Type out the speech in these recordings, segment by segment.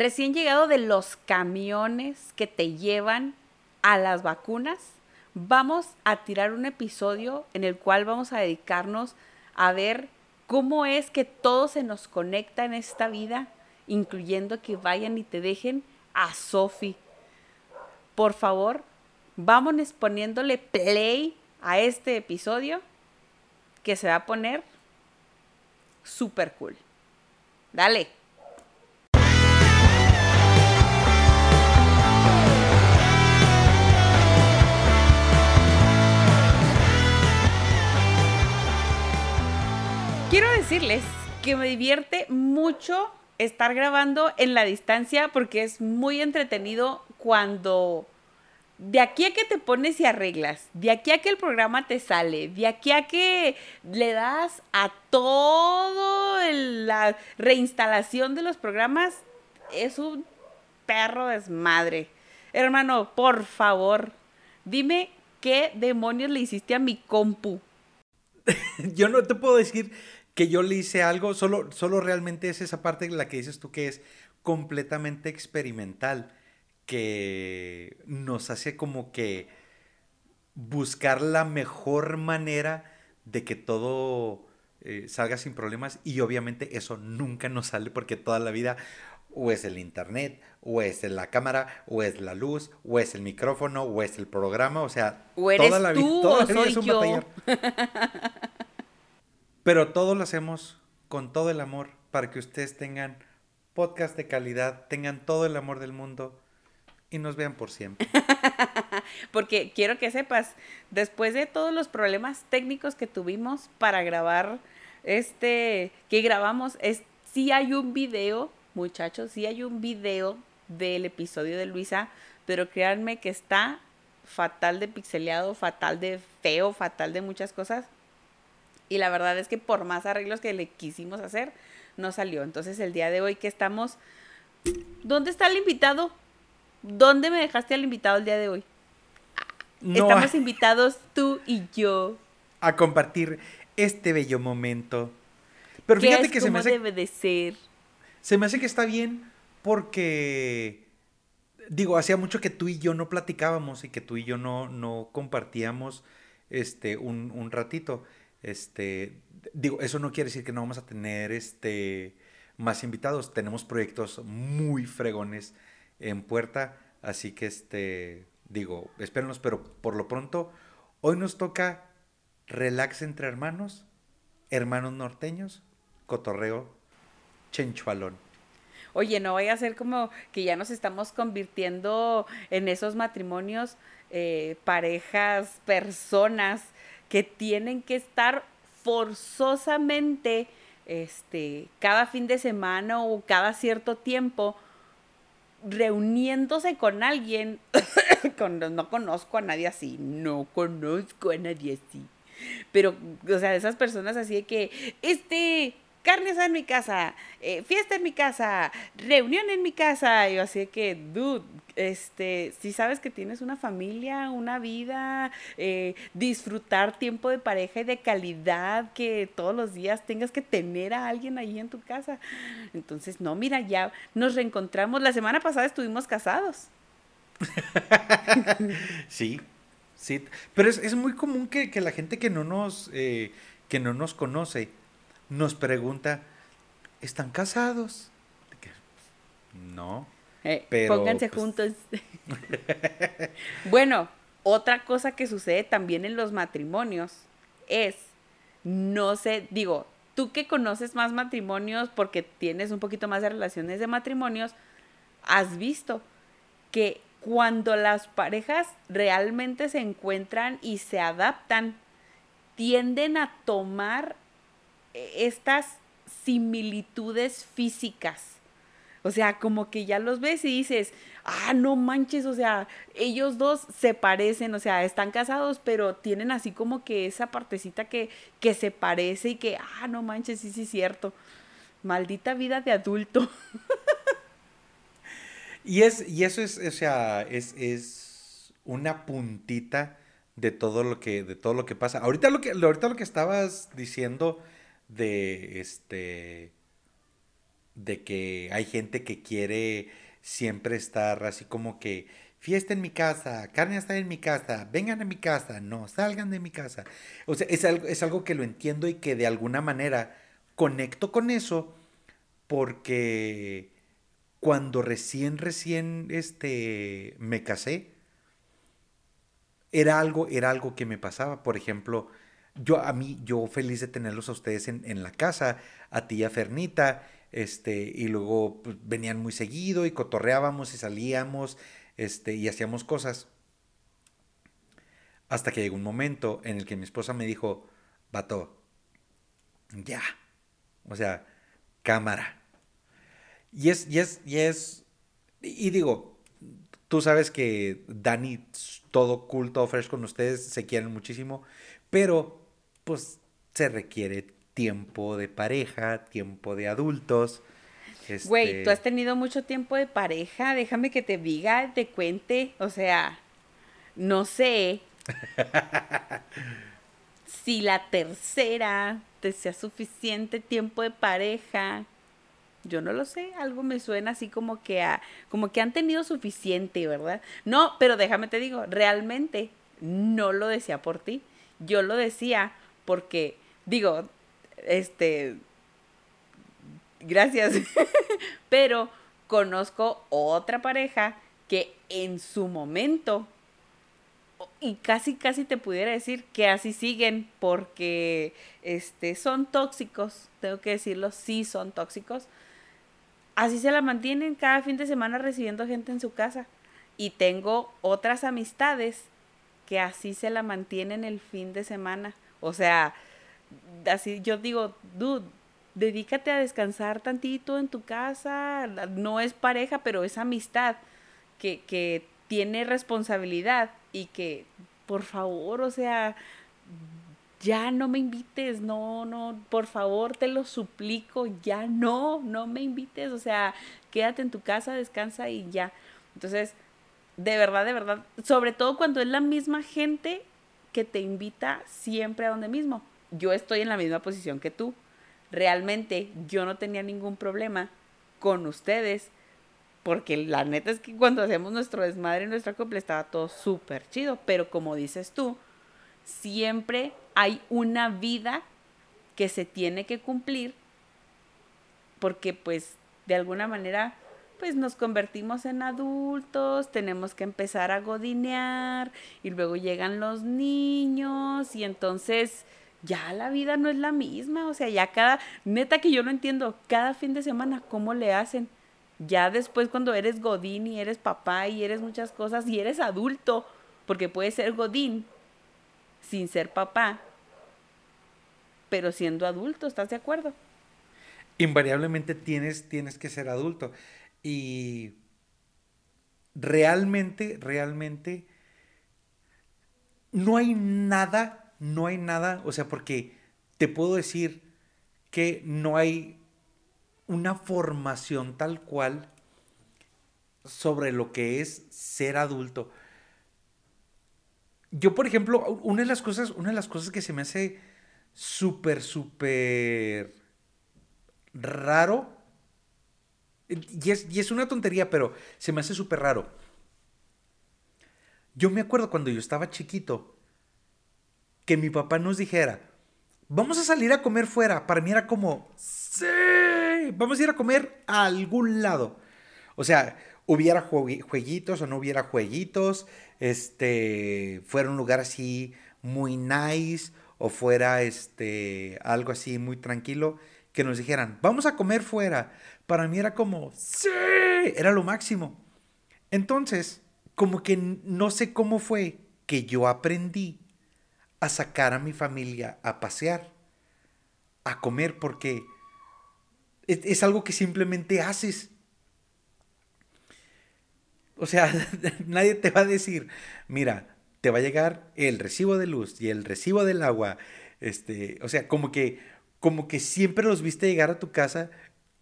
recién llegado de los camiones que te llevan a las vacunas, vamos a tirar un episodio en el cual vamos a dedicarnos a ver cómo es que todo se nos conecta en esta vida, incluyendo que vayan y te dejen a Sofi. Por favor, vámonos poniéndole play a este episodio que se va a poner súper cool. Dale. Quiero decirles que me divierte mucho estar grabando en la distancia porque es muy entretenido cuando de aquí a que te pones y arreglas, de aquí a que el programa te sale, de aquí a que le das a todo la reinstalación de los programas, es un perro desmadre. Hermano, por favor, dime qué demonios le hiciste a mi compu. Yo no te puedo decir que yo le hice algo, solo, solo realmente es esa parte en la que dices tú que es completamente experimental, que nos hace como que buscar la mejor manera de que todo eh, salga sin problemas y obviamente eso nunca nos sale porque toda la vida o es el internet, o es la cámara, o es la luz, o es el micrófono, o es el programa, o sea, toda la vida, toda es un yo? Pero todo lo hacemos con todo el amor para que ustedes tengan podcast de calidad, tengan todo el amor del mundo y nos vean por siempre. Porque quiero que sepas, después de todos los problemas técnicos que tuvimos para grabar este, que grabamos, es, sí hay un video, muchachos, sí hay un video del episodio de Luisa, pero créanme que está fatal de pixeleado, fatal de feo, fatal de muchas cosas. Y la verdad es que por más arreglos que le quisimos hacer, no salió. Entonces el día de hoy que estamos... ¿Dónde está el invitado? ¿Dónde me dejaste al invitado el día de hoy? Estamos invitados tú y yo. A compartir este bello momento. Pero fíjate que se me hace... debe de ser. Se me hace que está bien porque... Digo, hacía mucho que tú y yo no platicábamos y que tú y yo no, no compartíamos este, un, un ratito. Este, digo, eso no quiere decir que no vamos a tener este, más invitados. Tenemos proyectos muy fregones en puerta, así que este, digo, espérenos, pero por lo pronto, hoy nos toca relax entre hermanos, hermanos norteños, cotorreo, chenchualón. Oye, no vaya a ser como que ya nos estamos convirtiendo en esos matrimonios, eh, parejas, personas que tienen que estar forzosamente este, cada fin de semana o cada cierto tiempo reuniéndose con alguien. no conozco a nadie así, no conozco a nadie así. Pero, o sea, esas personas así de que, este, carnes en mi casa, eh, fiesta en mi casa, reunión en mi casa. Yo así que, dude, este, si sabes que tienes una familia, una vida, eh, disfrutar tiempo de pareja y de calidad, que todos los días tengas que tener a alguien ahí en tu casa. Entonces, no, mira, ya nos reencontramos. La semana pasada estuvimos casados. sí, sí. Pero es, muy común que, la gente que no nos, eh, que no nos conoce, nos pregunta, ¿están casados? No. Eh, pónganse pues, juntos. bueno, otra cosa que sucede también en los matrimonios es, no sé, digo, tú que conoces más matrimonios porque tienes un poquito más de relaciones de matrimonios, has visto que cuando las parejas realmente se encuentran y se adaptan, tienden a tomar estas similitudes físicas. O sea, como que ya los ves y dices, ah, no manches, o sea, ellos dos se parecen, o sea, están casados, pero tienen así como que esa partecita que, que se parece y que, ah, no manches, sí, sí, cierto. Maldita vida de adulto. y, es, y eso es, o sea, es, es una puntita de todo lo que, de todo lo que pasa. Ahorita lo que, ahorita lo que estabas diciendo de este de que hay gente que quiere siempre estar así como que fiesta en mi casa, carne está en mi casa, vengan a mi casa, no, salgan de mi casa. O sea, es algo, es algo que lo entiendo y que de alguna manera conecto con eso porque cuando recién, recién este, me casé, era algo, era algo que me pasaba. Por ejemplo, yo a mí, yo feliz de tenerlos a ustedes en, en la casa, a ti y a Fernita, este, y luego pues, venían muy seguido y cotorreábamos y salíamos, este, y hacíamos cosas. Hasta que llegó un momento en el que mi esposa me dijo, vato, ya, o sea, cámara. Y es, y es, y es, y digo, tú sabes que Dani, todo cool, todo fresh con ustedes, se quieren muchísimo, pero pues se requiere tiempo de pareja, tiempo de adultos. Güey, este tú has tenido mucho tiempo de pareja, déjame que te diga, te cuente, o sea, no sé si la tercera te sea suficiente tiempo de pareja. Yo no lo sé, algo me suena así como que a, como que han tenido suficiente, ¿verdad? No, pero déjame te digo, realmente no lo decía por ti. Yo lo decía porque digo, este gracias. pero conozco otra pareja que en su momento y casi casi te pudiera decir que así siguen porque este son tóxicos, tengo que decirlo, sí son tóxicos. Así se la mantienen cada fin de semana recibiendo gente en su casa. Y tengo otras amistades que así se la mantienen el fin de semana. O sea, así yo digo, dude, dedícate a descansar tantito en tu casa. No es pareja, pero es amistad que, que tiene responsabilidad y que, por favor, o sea, ya no me invites, no, no, por favor, te lo suplico, ya no, no me invites, o sea, quédate en tu casa, descansa y ya. Entonces, de verdad, de verdad, sobre todo cuando es la misma gente que te invita siempre a donde mismo. Yo estoy en la misma posición que tú. Realmente yo no tenía ningún problema con ustedes porque la neta es que cuando hacemos nuestro desmadre y nuestra copla estaba todo súper chido. Pero como dices tú, siempre hay una vida que se tiene que cumplir porque pues de alguna manera pues nos convertimos en adultos, tenemos que empezar a godinear y luego llegan los niños y entonces ya la vida no es la misma, o sea, ya cada, neta que yo no entiendo, cada fin de semana cómo le hacen ya después cuando eres godín y eres papá y eres muchas cosas y eres adulto, porque puedes ser godín sin ser papá, pero siendo adulto, ¿estás de acuerdo? Invariablemente tienes, tienes que ser adulto. Y realmente, realmente, no hay nada, no hay nada, o sea, porque te puedo decir que no hay una formación tal cual sobre lo que es ser adulto. Yo, por ejemplo, una de las cosas, una de las cosas que se me hace súper, súper raro, y es, y es una tontería, pero se me hace súper raro. Yo me acuerdo cuando yo estaba chiquito, que mi papá nos dijera, vamos a salir a comer fuera. Para mí era como, sí, vamos a ir a comer a algún lado. O sea, hubiera jueguitos o no hubiera jueguitos, este, fuera un lugar así muy nice o fuera este, algo así muy tranquilo, que nos dijeran, vamos a comer fuera. Para mí era como, sí, era lo máximo. Entonces, como que no sé cómo fue que yo aprendí a sacar a mi familia a pasear, a comer, porque es, algo que simplemente haces. O sea, nadie te va a decir, mira, te va a llegar el recibo de luz y el recibo del agua. Este, o sea, como que, como que siempre los viste llegar a tu casa,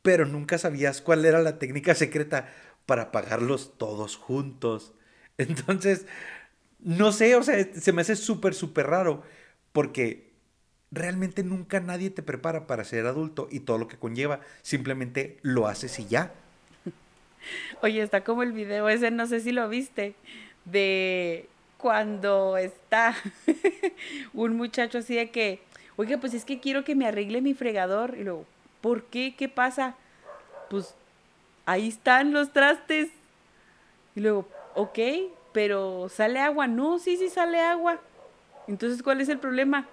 pero nunca sabías cuál era la técnica secreta para pagarlos todos juntos. Entonces, no sé, o sea, se me hace súper, súper raro, porque realmente nunca nadie te prepara para ser adulto y todo lo que conlleva. Simplemente lo haces y ya. Oye, está como el video ese, no sé si lo viste, de cuando está un muchacho así de que, oiga, pues es que quiero que me arregle mi fregador. Y luego, ¿por qué? ¿Qué pasa? Pues ahí están los trastes. Y luego, ok, pero ¿sale agua? No, sí, sí sale agua. Entonces, ¿cuál es el problema?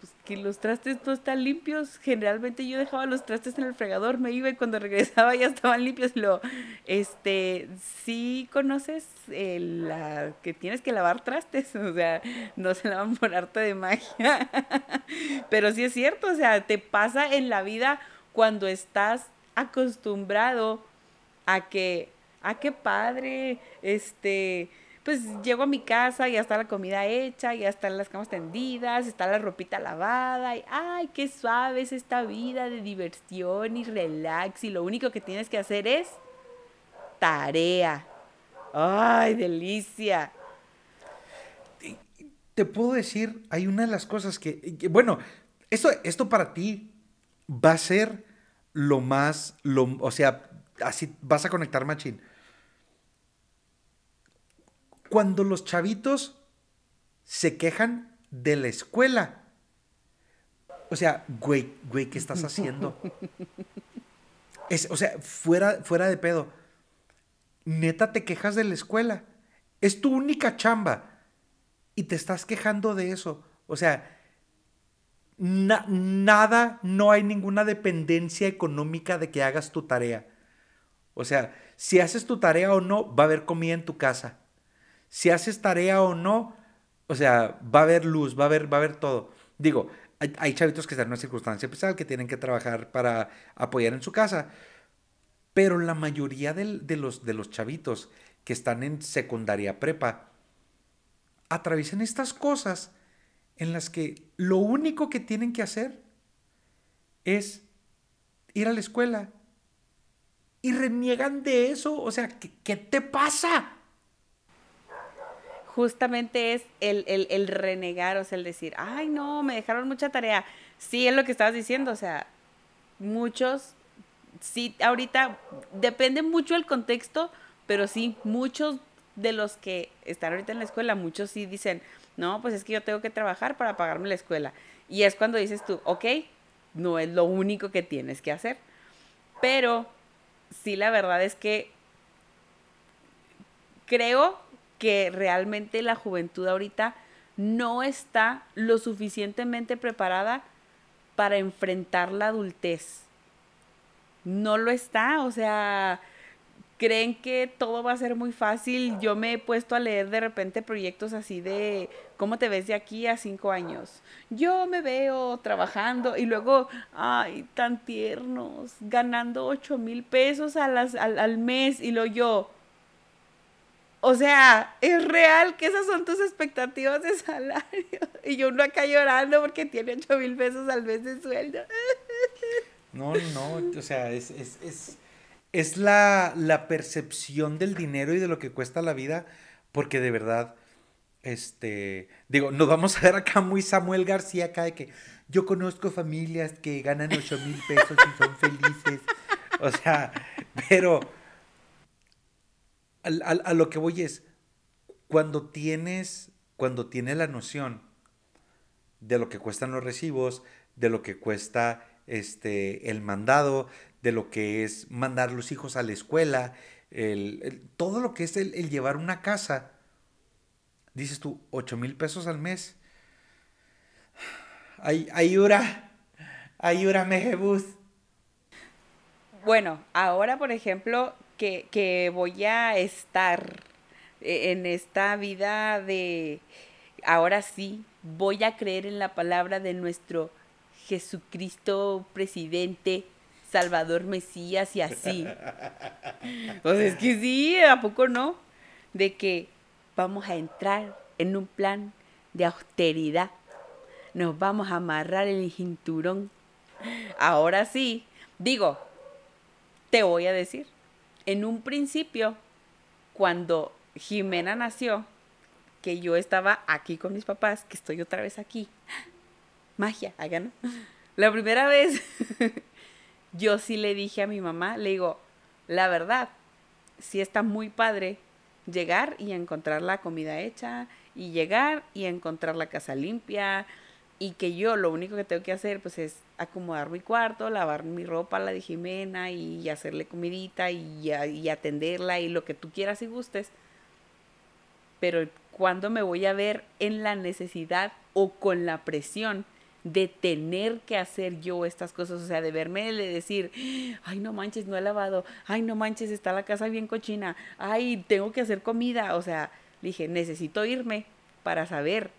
pues que los trastes no están limpios. Generalmente yo dejaba los trastes en el fregador, me iba y cuando regresaba ya estaban limpios. Lo, este, sí conoces la, que tienes que lavar trastes, o sea, no se lavan por arte de magia. Pero sí es cierto, o sea, te pasa en la vida cuando estás acostumbrado a que, ah, qué padre, este, pues llego a mi casa y ya está la comida hecha, ya están las camas tendidas, está la ropita lavada y ay, qué suave es esta vida de diversión y relax y lo único que tienes que hacer es tarea. Ay, delicia. Te puedo decir, hay una de las cosas que, bueno, esto, esto para ti va a ser lo más, lo, o sea, así vas a conectar machín cuando los chavitos se quejan de la escuela. O sea, güey, güey, ¿qué estás haciendo? Es, o sea, fuera, fuera de pedo. Neta, te quejas de la escuela. Es tu única chamba. Y te estás quejando de eso. O sea, nada, no hay ninguna dependencia económica de que hagas tu tarea. O sea, si haces tu tarea o no, va a haber comida en tu casa si haces tarea o no, o sea, va a haber luz, va a haber, va a todo. Digo, hay, chavitos que están en una circunstancia especial, que tienen que trabajar para apoyar en su casa, pero la mayoría de, los, de los chavitos que están en secundaria prepa atraviesan estas cosas en las que lo único que tienen que hacer es ir a la escuela y reniegan de eso. O sea, qué te pasa? Justamente es el, renegar, o sea, el decir, ay, no, me dejaron mucha tarea. Sí, es lo que estabas diciendo, o sea, muchos, sí, ahorita depende mucho el contexto, pero sí, muchos de los que están ahorita en la escuela, muchos sí dicen, no, pues es que yo tengo que trabajar para pagarme la escuela. Y es cuando dices tú, ok, no es lo único que tienes que hacer. Pero sí, la verdad es que creo que realmente la juventud ahorita no está lo suficientemente preparada para enfrentar la adultez. No lo está, o sea, creen que todo va a ser muy fácil. Yo me he puesto a leer de repente proyectos así de cómo te ves de aquí a cinco años. Yo me veo trabajando y luego, ay, tan tiernos, ganando ocho mil pesos a al, al mes y lo yo o sea, es real que esas son tus expectativas de salario. Y yo uno acá llorando porque tiene 8 mil pesos al mes de sueldo. No, no, o sea, es, es, la, la, percepción del dinero y de lo que cuesta la vida, porque de verdad, este, digo, nos vamos a ver acá muy Samuel García acá de que yo conozco familias que ganan 8 mil pesos y son felices. O sea, pero a, lo que voy es, cuando tienes, cuando tienes la noción de lo que cuestan los recibos, de lo que cuesta este, el mandado, de lo que es mandar los hijos a la escuela, todo lo que es el, llevar una casa, dices tú, 8 mil pesos al mes. Ay, ayura, ayura. Bueno, ahora, por ejemplo, que, voy a estar e, en esta vida de, ahora sí, voy a creer en la palabra de nuestro Jesucristo presidente, Salvador Mesías y así. Pues es que sí, ¿a poco no? De que vamos a entrar en un plan de austeridad. Nos vamos a amarrar el cinturón. Ahora sí, digo, te voy a decir, en un principio, cuando Jimena nació, que yo estaba aquí con mis papás, que estoy otra vez aquí, magia, acá no. La primera vez, yo sí le dije a mi mamá, le digo, la verdad, sí está muy padre llegar y encontrar la comida hecha y llegar y encontrar la casa limpia y que yo lo único que tengo que hacer pues es acomodar mi cuarto, lavar mi ropa, la de Jimena y hacerle comidita y, y atenderla y lo que tú quieras y gustes. Pero cuando me voy a ver en la necesidad o con la presión de tener que hacer yo estas cosas, o sea, de verme, de decir, ay, no manches, no he lavado, ay, no manches, está la casa bien cochina, ay, tengo que hacer comida, o sea, dije, necesito irme para saber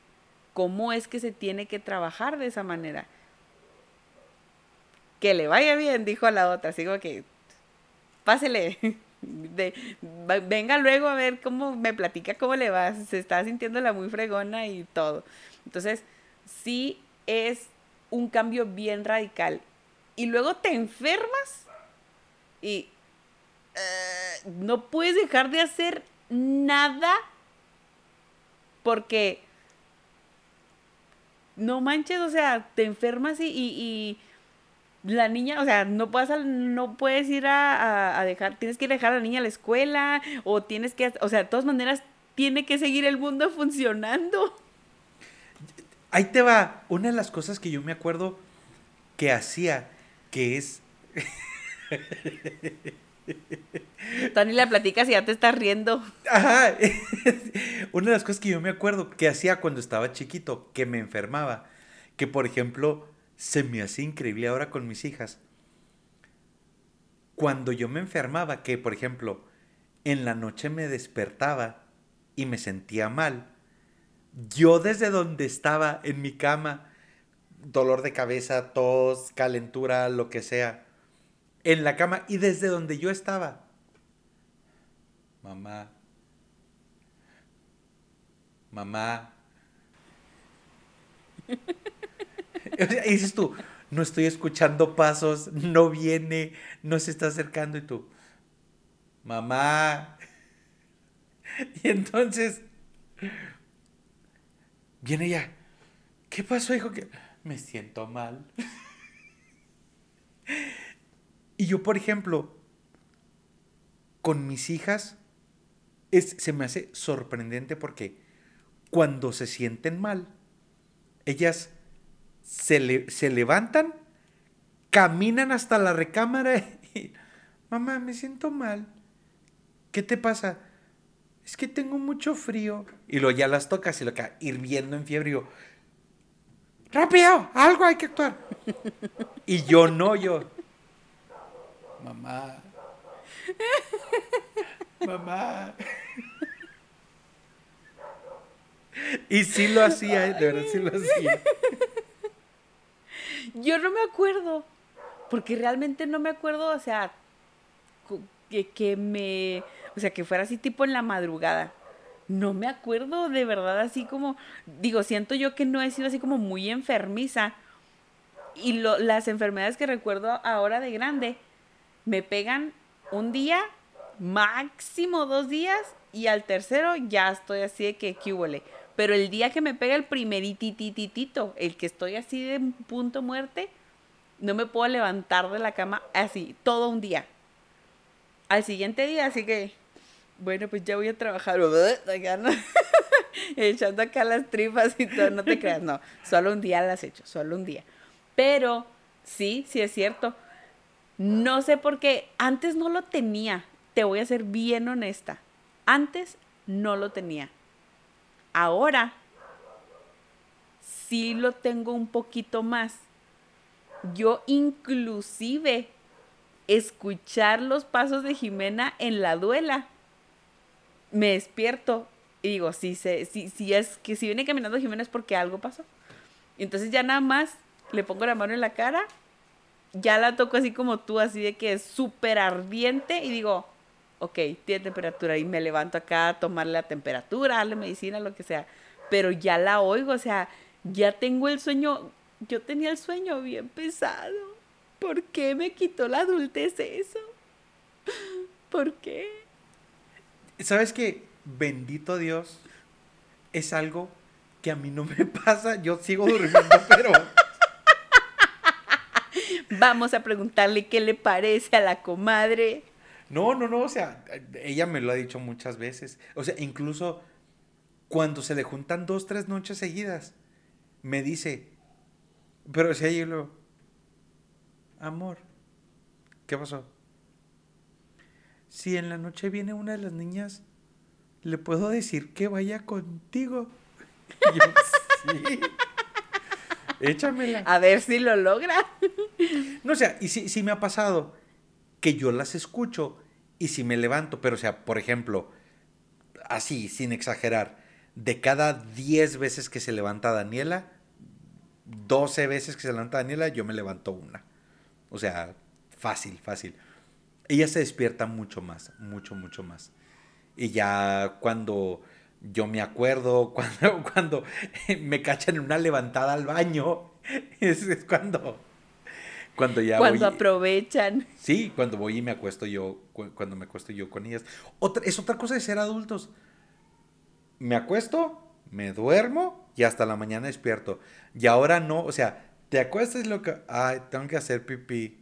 cómo es que se tiene que trabajar de esa manera. Que le vaya bien, dijo la otra, así como que, pásele, de, venga luego a ver cómo me platica cómo le va, se está sintiendo la muy fregona y todo. Entonces, sí es un cambio bien radical. Y luego te enfermas y eh, no puedes dejar de hacer nada porque no manches, o sea, te enfermas y, la niña, o sea, no puedes, no puedes ir a, a, dejar, tienes que ir a dejar a la niña a la escuela o tienes que, o sea, de todas maneras, tiene que seguir el mundo funcionando. Ahí te va. Una de las cosas que yo me acuerdo que hacía, que es. Tony la platicas y ya te estás riendo. Ajá. Una de las cosas que yo me acuerdo que hacía cuando estaba chiquito, que me enfermaba, que por ejemplo se me hacía increíble ahora con mis hijas. Cuando yo me enfermaba, que por ejemplo en la noche me despertaba y me sentía mal, yo desde donde estaba en mi cama, dolor de cabeza, tos, calentura, lo que sea, en la cama y desde donde yo estaba, mamá, mamá. y dices tú, no estoy escuchando pasos, no viene, no se está acercando y tú, mamá. Y entonces Viene ella. ¿Qué pasó, hijo? que Me siento mal. y yo, por ejemplo, con mis hijas, es, se me hace sorprendente porque cuando se sienten mal, ellas se, se levantan, caminan hasta la recámara y, mamá, me siento mal. ¿Qué te pasa? es que tengo mucho frío. Y luego ya las tocas y lo que hirviendo en fiebre. Y rápido, algo hay que actuar. y yo no, yo, mamá, mamá. y sí lo hacía, de verdad sí lo hacía. Yo no me acuerdo, porque realmente no me acuerdo, o sea, que, que me o sea, que fuera así tipo en la madrugada. No me acuerdo de verdad así como, digo, siento yo que no he sido así como muy enfermiza. Y lo, las enfermedades que recuerdo ahora de grande me pegan un día, máximo dos días, y al tercero ya estoy así de que huele. Pero el día que me pega el primeritititito, el que estoy así de punto muerte, no me puedo levantar de la cama así, todo un día. Al siguiente día, así que bueno, pues ya voy a trabajar, echando acá las tripas y todo, no te creas, no, solo un día las he hecho, solo un día. Pero sí, sí es cierto. No sé por qué, antes no lo tenía, te voy a ser bien honesta, antes no lo tenía. Ahora sí lo tengo un poquito más. Yo inclusive escuchar los pasos de Jimena en la duela me despierto y digo, si, si, si es que si viene caminando Jimena es porque algo pasó. Entonces ya nada más le pongo la mano en la cara, ya la toco así como tú, así de que es súper ardiente y digo, ok, tiene temperatura y me levanto acá a tomarle la temperatura, darle medicina, lo que sea. Pero ya la oigo, o sea, ya tengo el sueño, yo tenía el sueño bien pesado. ¿Por qué me quitó la adultez eso? ¿Por qué? ¿Sabes qué? Bendito Dios, es algo que a mí no me pasa. Yo sigo durmiendo, pero Vamos a preguntarle qué le parece a la comadre. No, no, no, o sea, ella me lo ha dicho muchas veces. O sea, incluso cuando se le juntan dos, tres noches seguidas, me dice, pero si hay lo, amor, ¿qué pasó? Si en la noche viene una de las niñas, ¿le puedo decir que vaya contigo? yo, sí. Échamela. A ver si lo logra. No, o sea, y si, si me ha pasado que yo las escucho y si me levanto, pero o sea, por ejemplo, así, sin exagerar, de cada 10 veces que se levanta Daniela, 12 veces que se levanta Daniela, yo me levanto una. O sea, fácil, fácil. Ella se despierta mucho más, mucho, mucho más. Y ya cuando yo me acuerdo, cuando, cuando me cachan en una levantada al baño, es cuando, cuando ya Cuando voy- aprovechan. Sí, cuando voy y me acuesto yo, cu- cuando me acuesto yo con ellas. Otra, es otra cosa de ser adultos. Me acuesto, me duermo y hasta la mañana despierto. Y ahora no, o sea, te acuestas y lo que... Ay, tengo que hacer pipí.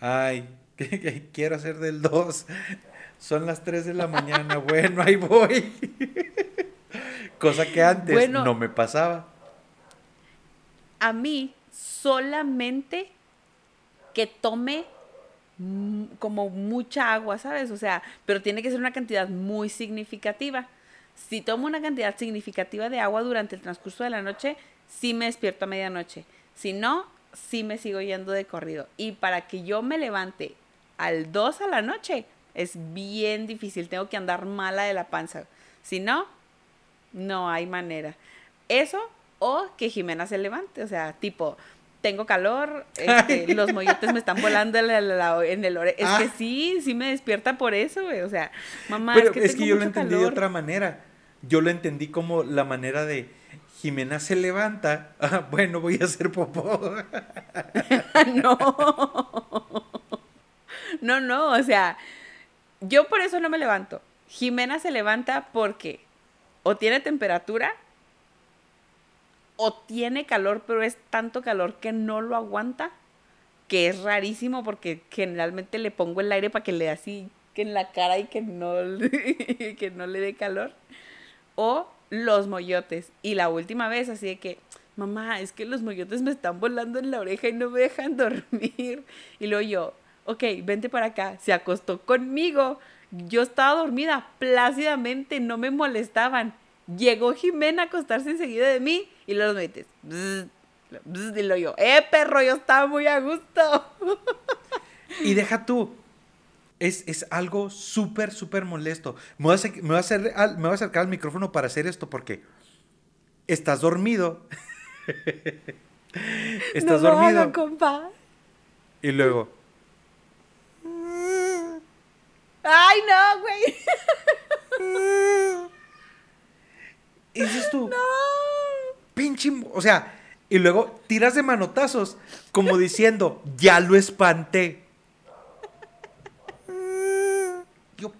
Ay, que, que quiero hacer del 2. Son las 3 de la mañana. Bueno, ahí voy. Cosa que antes Bueno. no me pasaba. A mí solamente que tome como mucha agua, ¿sabes? O sea, pero tiene que ser una cantidad muy significativa. Si tomo una cantidad significativa de agua durante el transcurso de la noche, sí me despierto a medianoche. Si no, sí me sigo yendo de corrido. Y para que yo me levante al 2 a la noche, es bien difícil. Tengo que andar mala de la panza. Si no, no hay manera. Eso o que Jimena se levante. O sea, tipo, tengo calor, este, los molletes me están volando en, la- la- en el ore- Es Ah. que sí, sí me despierta por eso, güey. O sea, mamá, Pero es que, tengo yo lo entendí de otra manera. Yo lo entendí como la manera de Jimena se levanta. Ah, bueno, voy a hacer popó. no. No, no, o sea, yo por eso no me levanto. Jimena se levanta porque o tiene temperatura o tiene calor, pero es tanto calor que no lo aguanta, que es rarísimo porque generalmente le pongo el aire para que le dé así que en la cara y que no, que no le dé calor. O los moyotes. Y la última vez así de que, mamá, es que los moyotes me están volando en la oreja y no me dejan dormir. Y luego yo, ok, vente para acá. Se acostó conmigo. Yo estaba dormida plácidamente, no me molestaban. Llegó Jimena a acostarse enseguida de mí y luego los metes. Y luego yo, eh, perro, yo estaba muy a gusto. Y deja tú. Es, es algo súper, súper molesto. Me voy, a, me, voy a hacer me voy a acercar al micrófono para hacer esto porque estás dormido. estás no lo dormido. compa. Y luego, Ay, no, güey. y dices tú, No. Pinche. O sea, y luego tiras de manotazos, como diciendo, ya lo espanté. Yo.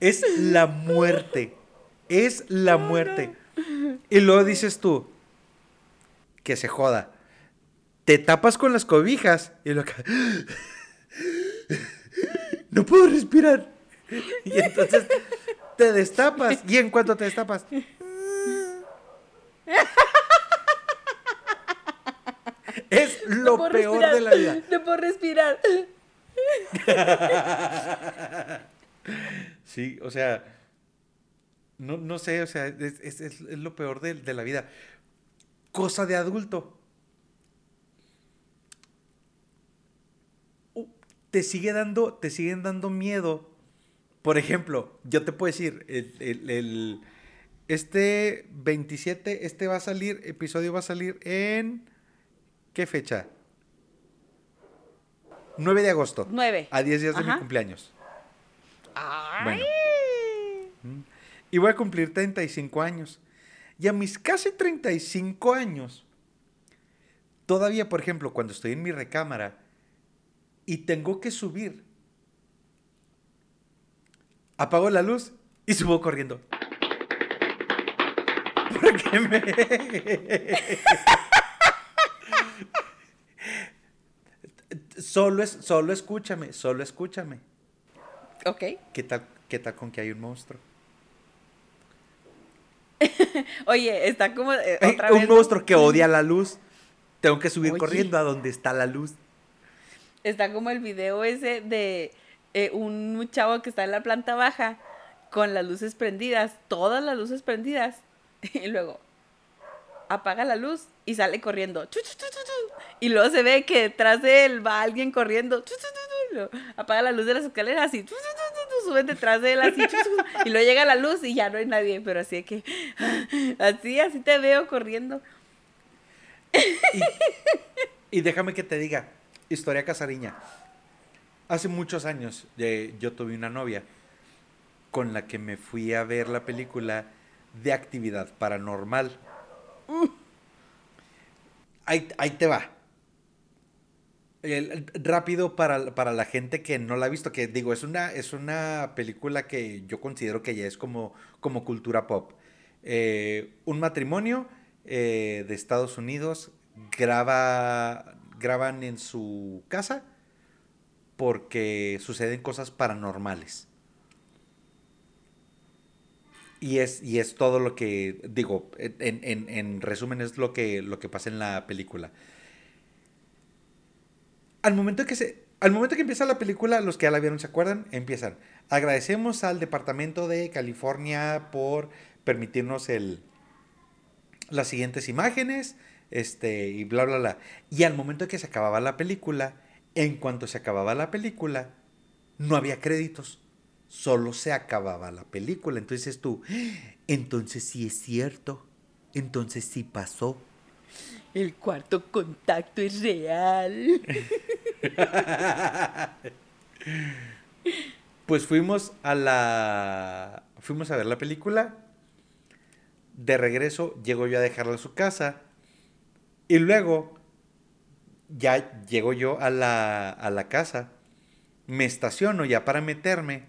Es la muerte. Es la muerte. Y luego dices tú, que se joda. Te tapas con las cobijas y lo que... No puedo respirar. Y entonces te destapas. Y en cuanto te destapas... Es lo peor respirar, de la vida. No puedo respirar. Sí, o sea, no, no sé, o sea, es, es- es- lo peor de, de la vida. Cosa de adulto. Te sigue dando, te siguen dando miedo. Por ejemplo, yo te puedo decir, el, el- el- este 27, este va a salir, episodio va a salir en... ¿Qué fecha? 9 de agosto. Nueve. A 10 días de mi cumpleaños. Ay. Bueno. Y voy a cumplir 35 años. Y a mis casi 35 años, todavía, por ejemplo, cuando estoy en mi recámara y tengo que subir, apago la luz y subo corriendo. Porque me... Solo, es, solo escúchame, solo escúchame. Ok. ¿Qué tal, ¿Qué tal con que hay un monstruo? Oye, está como. eh, otra un vez- monstruo que odia la luz. Tengo que subir Oye. corriendo a donde está la luz. Está como el video ese de eh, un chavo que está en la planta baja con las luces prendidas, todas las luces prendidas, y luego apaga la luz y sale corriendo. Y luego se ve que detrás de él va alguien corriendo. apaga la luz de las escaleras y suben detrás de él así. y luego llega la luz y ya no hay nadie, pero así de que así, así te veo corriendo. Y déjame que te diga, historia casariña. Hace muchos años eh, yo tuve una novia con la que me fui a ver la película de actividad paranormal. Ahí, ahí te va. El- rápido para, para la gente que no la ha visto, que digo, es una, es una película que yo considero que ya es como, como cultura pop. Eh, un matrimonio eh, de Estados Unidos graba, graban en su casa porque suceden cosas paranormales. Y es, y es todo lo que, digo, en, en- en resumen es lo que, lo que pasa en la película. Al momento que se, al momento que empieza la película, los que ya la vieron se acuerdan, empiezan. Agradecemos al Departamento de California por permitirnos el, las siguientes imágenes, este, y bla, bla, bla. Y al momento que se acababa la película, en cuanto se acababa la película, no había créditos. Solo se acababa la película. Entonces tú, entonces sí es cierto. Entonces sí pasó. El cuarto contacto es real. Pues fuimos a la. Fuimos a ver la película. De regreso, llego yo a dejarla a su casa. Y luego, ya llego yo a la, a la casa. Me estaciono ya para meterme.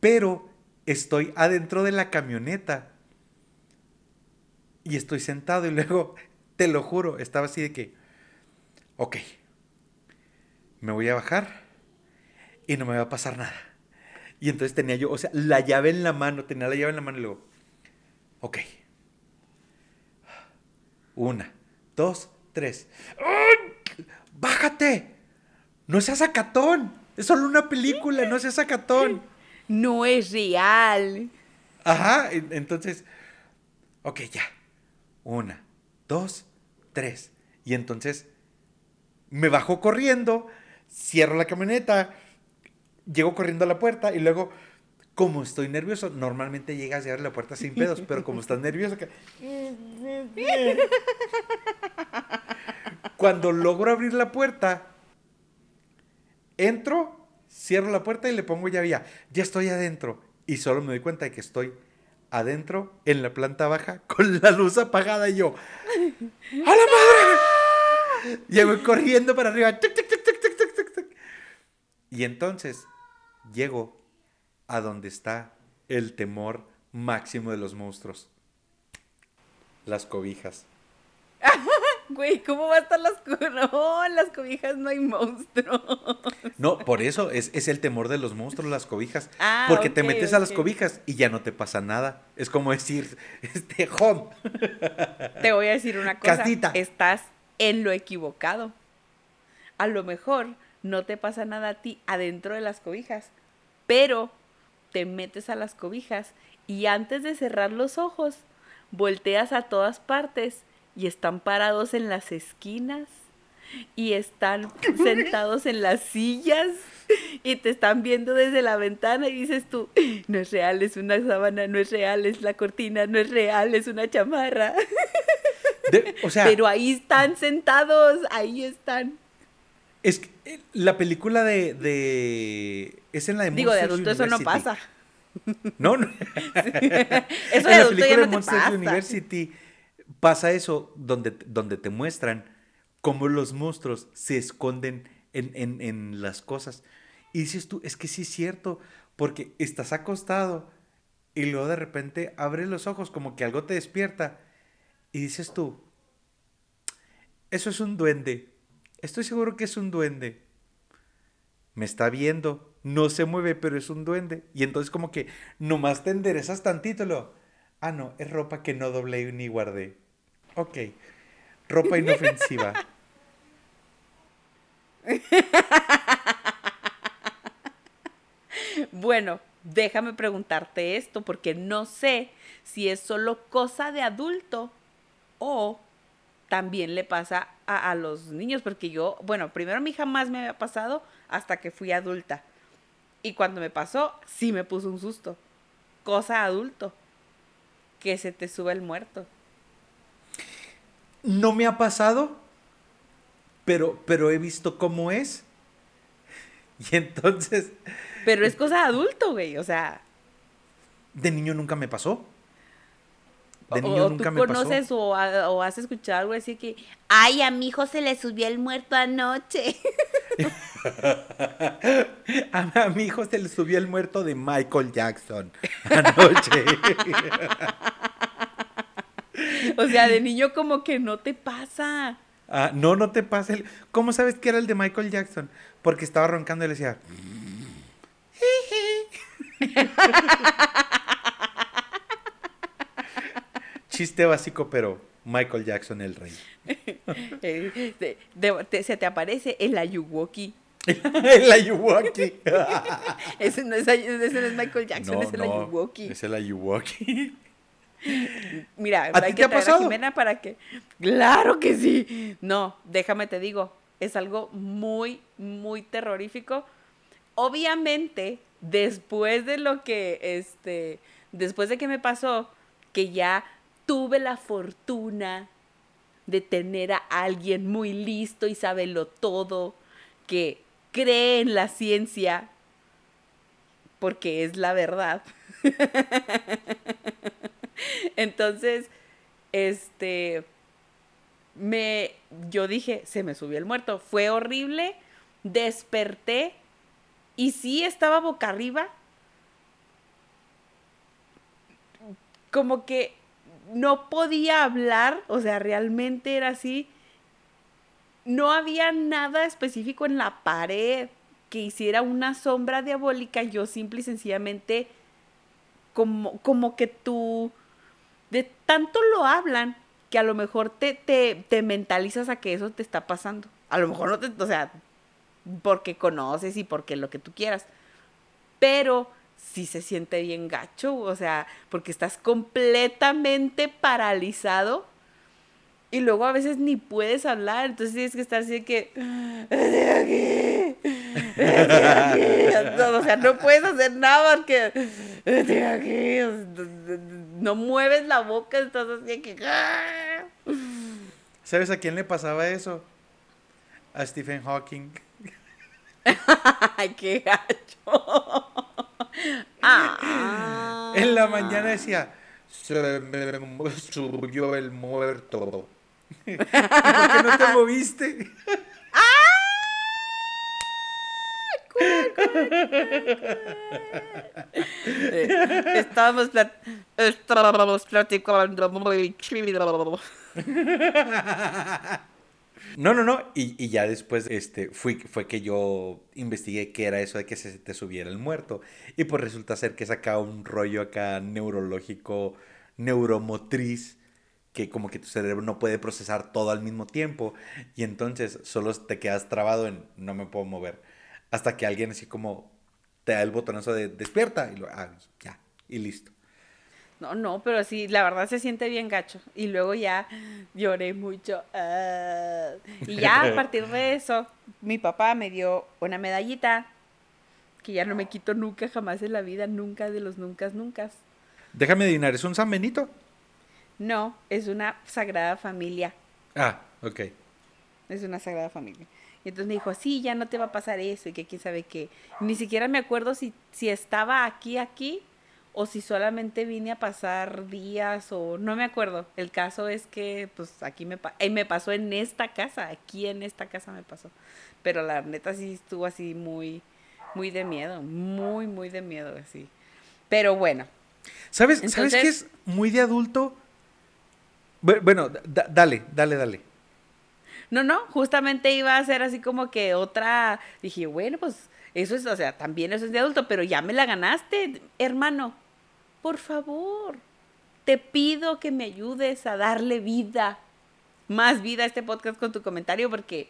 Pero estoy adentro de la camioneta. Y estoy sentado y luego, te lo juro, estaba así de que. Ok. Me voy a bajar y no me va a pasar nada. Y entonces tenía yo, o sea, la llave en la mano, tenía la llave en la mano y luego, ok. Una, dos, tres. ¡Bájate! No seas sacatón. Es solo una película, no seas sacatón. No es real. Ajá, en- entonces, ok, ya. Una, dos, tres. Y entonces me bajo corriendo, cierro la camioneta, llego corriendo a la puerta y luego, como estoy nervioso, normalmente llegas a abrir la puerta sin pedos, pero como estás nervioso, que... cuando logro abrir la puerta, entro, cierro la puerta y le pongo llave ya. Ya estoy adentro. Y solo me doy cuenta de que estoy adentro, en la planta baja, con la luz apagada y yo. ¡A la madre! Voy corriendo para arriba. tuc, tuc, tuc. Y entonces llego a donde está el temor máximo de los monstruos. Las cobijas. Güey, ¿cómo va a estar las cobijas? No, en las cobijas no hay monstruos. No, por eso es, es el temor de los monstruos, las cobijas. Ah, Porque te metes a las cobijas y ya no te pasa nada. Es como decir, este, home. Te voy a decir una cosa. Casita. Estás en lo equivocado. A lo mejor no te pasa nada a ti adentro de las cobijas, pero te metes a las cobijas y antes de cerrar los ojos, volteas a todas partes y están parados en las esquinas y están sentados en las sillas y te están viendo desde la ventana y dices tú, no es real, es una sábana, no es real, es la cortina, no es real, es una chamarra. De- o sea, Pero ahí están sentados, ahí están. es que eh, la película de, de- Es en la de Digo, de adulto eso no pasa. No, no. Eso en de la película ya de no Monsters pasa. University pasa eso donde, donde te muestran cómo los monstruos se esconden en, en- en las cosas. Y dices tú, es que sí es cierto, porque estás acostado y luego de repente abres los ojos como que algo te despierta y dices tú, eso es un duende. Estoy seguro que es un duende. me está viendo, no se mueve, pero es un duende. Y entonces como que nomás te enderezas tantito, ah, no, es ropa que no doblé ni guardé. Ok, ropa inofensiva. bueno, déjame preguntarte esto porque no sé si es solo cosa de adulto o también le pasa a, los niños, porque yo, bueno, primero a mí jamás me había pasado hasta que fui adulta. Y cuando me pasó, sí me puso un susto. Cosa adulto. Que se te sube el muerto. No me ha pasado, pero, pero he visto cómo es. Y entonces... Pero es cosa de adulto, güey, o sea... De niño nunca me pasó. De niño o, nunca tú conoces O, o, has escuchado algo así que, ay, a mi hijo se le subió el muerto anoche. a, mi hijo se le subió el muerto de Michael Jackson anoche. o sea, de niño como que no te pasa. Ah, no, no te pasa. El... ¿Cómo sabes que era el de Michael Jackson? Porque estaba roncando y le decía... Chiste básico, pero Michael Jackson el rey. Eh, se te aparece el Ayuwoki. el Ayuwoki. ese, no es, Michael Jackson, es el Ayuwoki. Es el Ayuwoki. Mira, hay que traer a Jimena para que. ¡Claro que sí! No, déjame te digo, es algo muy, muy terrorífico. Obviamente, después de lo que, este, después de que me pasó, que ya tuve la fortuna de tener a alguien muy listo y lo todo, que cree en la ciencia, porque es la verdad. Entonces, este, me, yo dije, se me subió el muerto. Fue horrible, desperté y sí estaba boca arriba. Como que no podía hablar, o sea, realmente era así. No había nada específico en la pared que hiciera una sombra diabólica. Yo simple y sencillamente, como, como que tú, de tanto lo hablan, que a lo mejor te, te, te mentalizas a que eso te está pasando. A lo mejor no te, o sea, porque conoces y porque lo que tú quieras. Pero sí se siente bien gacho, o sea, porque estás completamente paralizado y luego a veces ni puedes hablar, entonces tienes que estar así de que, aquí. o sea, no puedes hacer nada porque, aquí, no mueves la boca, estás así que, ¿sabes a quién le pasaba eso? A Stephen Hawking. Qué gacho. Ah. En la mañana decía, se me subió el muerto. ¿Por qué no te moviste? Estábamos, estábamos platicando muy chido. No, no, no. Y, ya después este, fui, fue que yo investigué qué era eso de que se te subiera el muerto. Y pues resulta ser que sacaba un rollo acá neurológico, neuromotriz, que como que tu cerebro no puede procesar todo al mismo tiempo. Y entonces solo te quedas trabado en no me puedo mover. Hasta que alguien así como te da el botonazo de despierta y lo, ah, ya, y listo. No, no, pero sí, la verdad se siente bien gacho. Y luego ya lloré mucho. Ah. y ya a partir de eso, mi papá me dio una medallita que ya no me quito nunca, jamás en la vida, nunca de los nunca, nunca. Déjame adivinar, ¿es un San Benito? No, es una sagrada familia. Ah, ok. Es una sagrada familia. Y entonces me dijo, sí, ya no te va a pasar eso y que quién sabe qué. Ni siquiera me acuerdo si, si estaba aquí, aquí o si solamente vine a pasar días o no me acuerdo. El caso es que pues aquí me, eh, me pasó en esta casa, aquí en esta casa me pasó. Pero la neta sí estuvo así muy, muy de miedo, muy, muy de miedo así. Pero bueno. ¿Sabes, ¿sabes qué es muy de adulto? Bueno, dale, dale, dale. No, no, justamente iba a ser así como que otra, dije, bueno, pues Eso es, o sea, también eso es de adulto, pero ya me la ganaste, hermano. Por favor, te pido que me ayudes a darle vida, más vida a este podcast con tu comentario, porque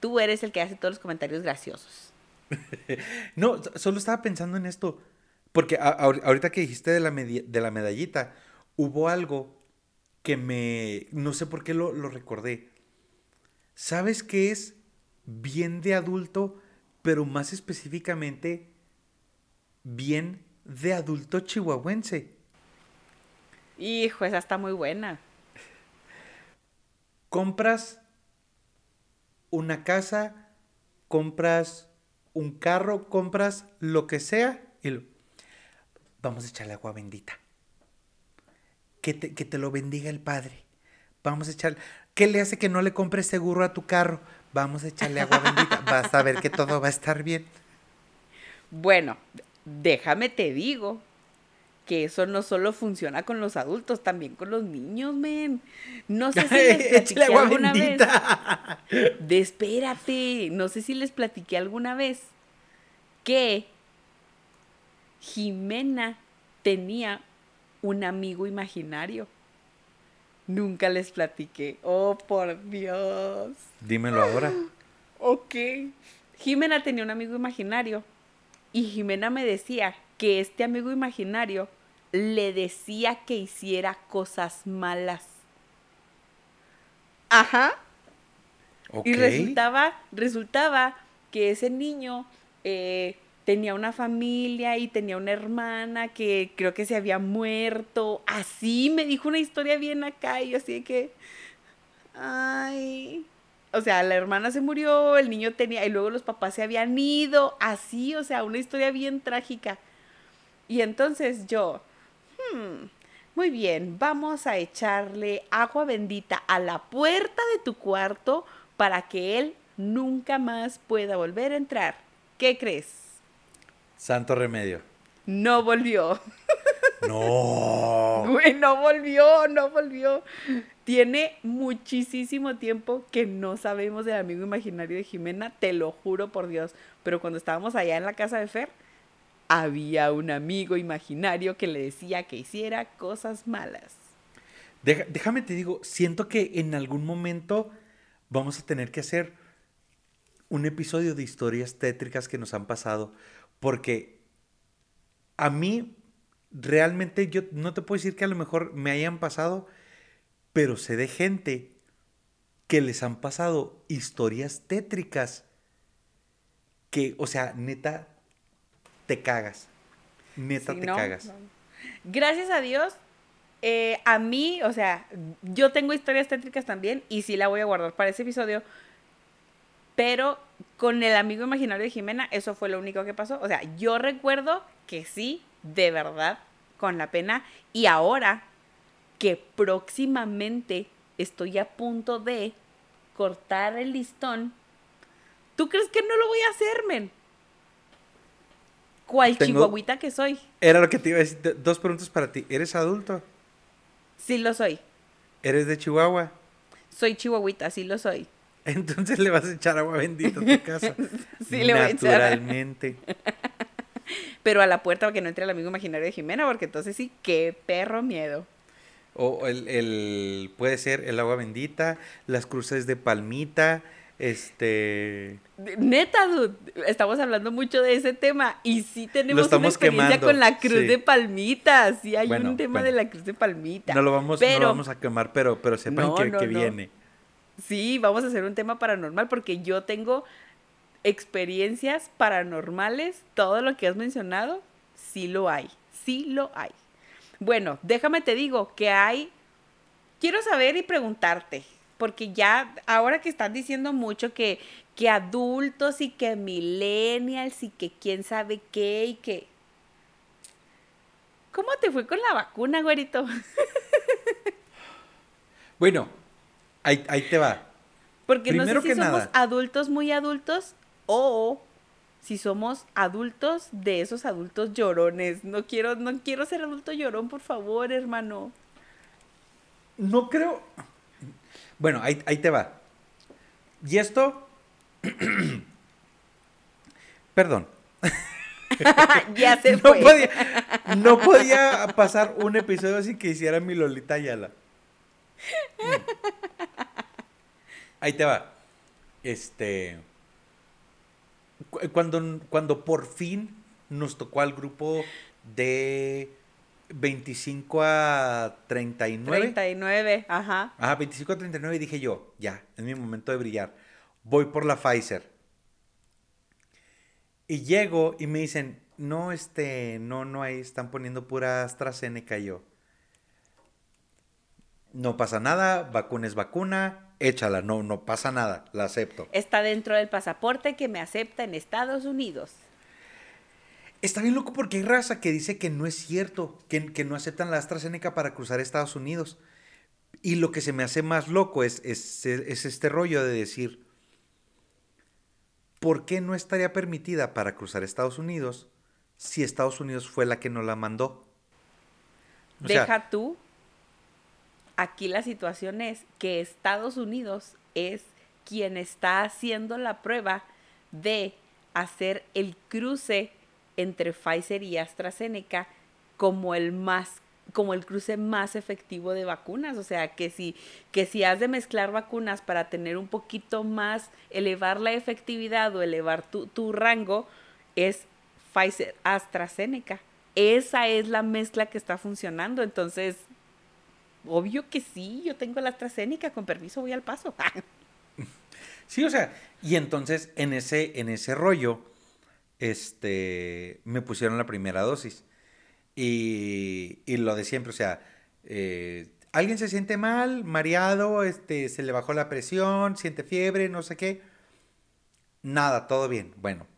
tú eres el que hace todos los comentarios graciosos. no, solo estaba pensando en esto, porque ahorita que dijiste de la, de la medallita, hubo algo que me, no sé por qué lo, lo recordé. ¿Sabes qué es bien de adulto, pero más específicamente bien de adulto chihuahuense? Hijo, esa está muy buena. Compras una casa, compras un carro, compras lo que sea y vamos a echarle agua bendita. Que te, que te lo bendiga el Padre. Vamos a echarle... ¿Qué le hace que no le compres seguro a tu carro? Vamos a echarle agua bendita. Vas a ver que todo va a estar bien. Bueno, déjame te digo que eso no solo funciona con los adultos, también con los niños, men. No sé si les platiqué alguna vez. De, espérate, no sé si les platiqué alguna vez que Jimena tenía un amigo imaginario. Nunca les platiqué. Oh, por Dios. Dímelo ahora. Ok. Jimena tenía un amigo imaginario y Jimena me decía que este amigo imaginario le decía que hiciera cosas malas. Ajá. Y resultaba, resultaba que ese niño eh, tenía una familia y tenía una hermana que creo que se había muerto. Así me dijo una historia bien acá y así de que, ay, o sea, la hermana se murió, el niño tenía, y luego los papás se habían ido, así, o sea, una historia bien trágica. Y entonces yo, hmm, muy bien, vamos a echarle agua bendita a la puerta de tu cuarto para que él nunca más pueda volver a entrar. ¿Qué crees? Santo remedio. No volvió. No. Güey, no volvió, no volvió. Tiene muchísimo tiempo que no sabemos del amigo imaginario de Jimena, te lo juro por Dios. Pero cuando estábamos allá en la casa de Fer, había un amigo imaginario que le decía que hiciera cosas malas. déjame te digo, siento que en algún momento vamos a tener que hacer un episodio de historias tétricas que nos han pasado, porque a mí realmente yo no te puedo decir que a lo mejor me hayan pasado, pero sé de gente que les han pasado historias tétricas que, o sea, neta, te cagas. Neta, te cagas. Gracias a Dios, eh, a mí, o sea, yo tengo historias tétricas también y sí la voy a guardar para ese episodio, pero con el amigo imaginario de Jimena, eso fue lo único que pasó. O sea, yo recuerdo que sí, de verdad, con la pena. Y ahora que próximamente estoy a punto de cortar el listón, ¿tú crees que no lo voy a hacer, men? ¿Cuál chihuahuita que soy? Era lo que te iba a decir. Dos preguntas para ti. ¿Eres adulto? Sí lo soy. ¿Eres de Chihuahua? Soy chihuahuita, sí lo soy. Entonces le vas a echar agua bendita a tu casa. sí, le voy a echar. Naturalmente. Pero a la puerta para que no entre el amigo imaginario de Jimena, porque entonces sí, qué perro miedo. O el, el puede ser el agua bendita, las cruces de palmita, este... Neta, dude, estamos hablando mucho de ese tema y sí tenemos una experiencia con la cruz de palmita, sí hay un tema de la cruz de palmita. No lo vamos, no lo vamos a quemar, pero, pero sepan que, viene. Sí, vamos a hacer un tema paranormal porque yo tengo experiencias paranormales, todo lo que has mencionado, sí lo hay, sí lo hay. Bueno, déjame te digo que hay, quiero saber y preguntarte, porque ya ahora que están diciendo mucho que, que adultos y que millennials y que quién sabe qué y que... ¿Cómo te fue con la vacuna, güerito? bueno, ahí, te va. Porque no sé si somos adultos muy adultos o si somos adultos de esos adultos llorones. No quiero, no quiero ser adulto llorón, por favor, hermano. No creo. Bueno, ahí, ahí te va. Y esto. Perdón. ya se no fue. Podía, no podía pasar un episodio sin que hiciera mi Lolita Ayala. Ahí te va. Este. Cuando, cuando por fin nos tocó al grupo de 25 a 39. 39, ajá. Ajá, 25 a 39 dije yo, ya, es mi momento de brillar. Voy por la Pfizer. Y llego y me dicen, no, este, no, no hay, están poniendo pura AstraZeneca y yo. No pasa nada, vacuna es vacuna, échala, no, no pasa nada, la acepto. Está dentro del pasaporte que me acepta en Estados Unidos. Está bien loco porque hay raza que dice que no es cierto, que, que no aceptan la AstraZeneca para cruzar Estados Unidos. Y lo que se me hace más loco es, es, es este rollo de decir, ¿por qué no estaría permitida para cruzar Estados Unidos si Estados Unidos fue la que nos la mandó? O Deja sea, tú. Aquí la situación es que Estados Unidos es quien está haciendo la prueba de hacer el cruce entre Pfizer y AstraZeneca como el más como el cruce más efectivo de vacunas, o sea, que si que si has de mezclar vacunas para tener un poquito más elevar la efectividad o elevar tu, tu rango es Pfizer AstraZeneca. Esa es la mezcla que está funcionando, entonces obvio que sí, yo tengo la AstraZeneca, con permiso voy al paso. sí, o sea, y entonces en ese en ese rollo este, me pusieron la primera dosis. Y, y lo de siempre, o sea, eh, alguien se siente mal, mareado, este, se le bajó la presión, siente fiebre, no sé qué. Nada, todo bien. Bueno,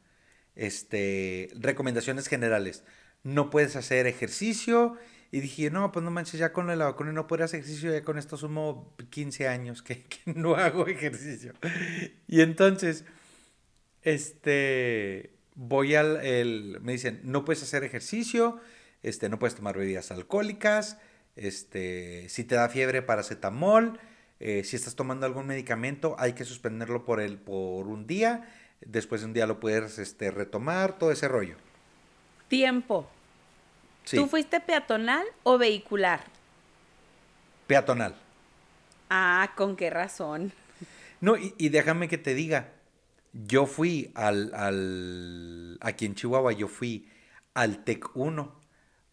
este, recomendaciones generales. No puedes hacer ejercicio. Y dije, no, pues no manches, ya con la vacuna no hacer ejercicio, ya con esto sumo 15 años que, que no hago ejercicio. Y entonces, este, voy al, el, me dicen, no puedes hacer ejercicio, este, no puedes tomar bebidas alcohólicas, este, si te da fiebre, paracetamol, eh, si estás tomando algún medicamento, hay que suspenderlo por, el, por un día, después de un día lo puedes este, retomar, todo ese rollo. Tiempo. ¿Tú fuiste peatonal o vehicular? Peatonal. Ah, ¿con qué razón? No, y, y déjame que te diga, yo fui al, al, aquí en Chihuahua, yo fui al TEC 1,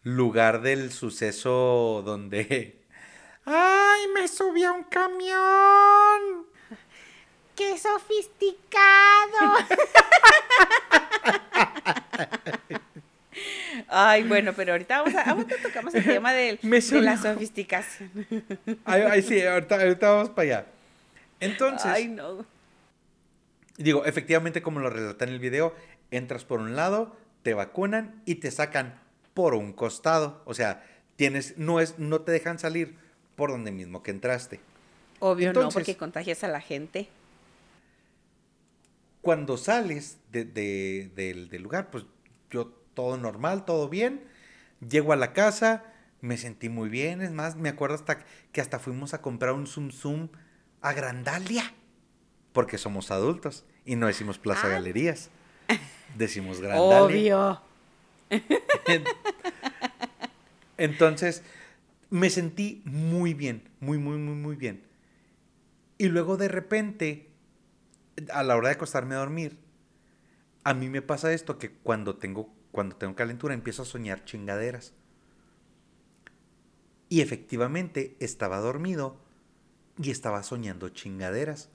lugar del suceso donde... ¡Ay, me subí a un camión! ¡Qué sofisticado! Ay, bueno, pero ahorita vamos a, ahorita tocamos el tema de, de la sofisticación. Ay, ay, sí, ahorita, ahorita vamos para allá. Entonces, Ay, no. Digo, efectivamente, como lo relata en el video, entras por un lado, te vacunan y te sacan por un costado. O sea, tienes, no es, no te dejan salir por donde mismo que entraste. Obvio no, porque contagias a la gente. Cuando sales de, del lugar, pues yo todo normal, todo bien. Llego a la casa, me sentí muy bien. Es más, me acuerdo hasta que hasta fuimos a comprar un Zoom Zoom a Grandalia porque somos adultos y no decimos Plaza ah. Galerías. Decimos Grandale. Obvio. Entonces, me sentí muy bien, muy, muy, muy, muy bien. Y luego de repente, a la hora de acostarme a dormir, a mí me pasa esto que cuando tengo, cuando tengo calentura empiezo a soñar chingaderas. Y efectivamente estaba dormido y estaba soñando chingaderas.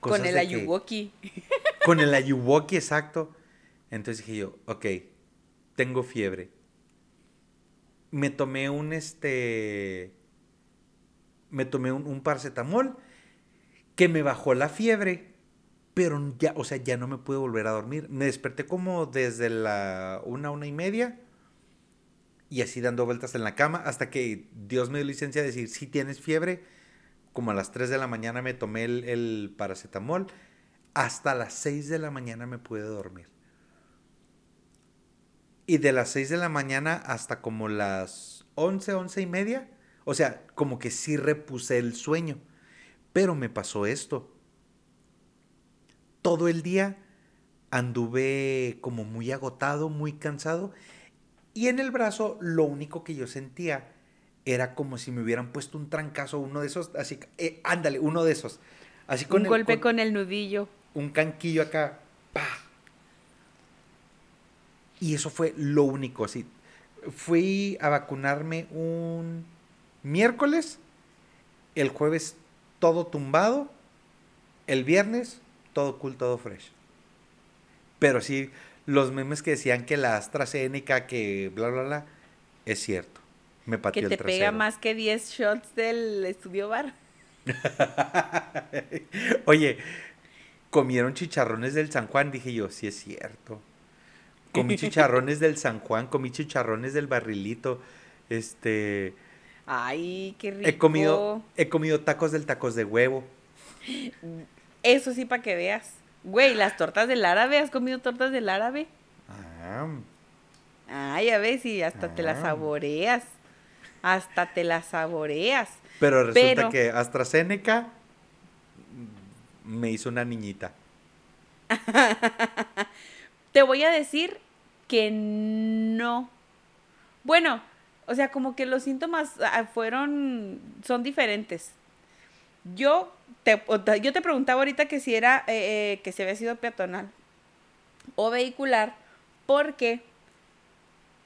Con el ayuwoki. Con el ayuwoki, exacto. Entonces dije yo, ok, tengo fiebre. Me tomé un este. Me tomé un, un paracetamol que me bajó la fiebre, pero ya, o sea, ya no me pude volver a dormir. Me desperté como desde la una, una y media y así dando vueltas en la cama hasta que Dios me dio licencia de decir, si tienes fiebre, como a las 3 de la mañana me tomé el, paracetamol, hasta las 6 de la mañana me pude dormir. Y de las 6 de la mañana hasta como las 11, 11 y media, o sea, como que sí repuse el sueño. Pero me pasó esto. Todo el día anduve como muy agotado, muy cansado. Y en el brazo lo único que yo sentía era como si me hubieran puesto un trancazo, uno de esos, así, eh, ándale, uno de esos. Así con un golpe con, el nudillo. Un canquillo acá, pa. Y eso fue lo único, así. Fui a vacunarme un miércoles, el jueves todo tumbado, el viernes todo cool, todo fresh. Pero sí, los memes que decían que la AstraZeneca, que bla, bla, bla, es cierto. Me pateó Que te pega más que 10 shots del estudio bar. Oye, comieron chicharrones del San Juan, dije yo, sí es cierto. Comí chicharrones del San Juan, comí chicharrones del barrilito. Este. Ay, qué rico. He comido, he comido tacos del tacos de huevo. Eso sí, para que veas. Güey, las tortas del árabe, ¿has comido tortas del árabe? Ah. Ah, ya ves, y hasta te las ah. saboreas. Hasta te las saboreas. Pero resulta que AstraZeneca me hizo una niñita. te voy a decir que no. Bueno, o sea, como que los síntomas ah, fueron, son diferentes. Yo te, yo te preguntaba ahorita que si era, eh, eh, que si había sido peatonal o vehicular, porque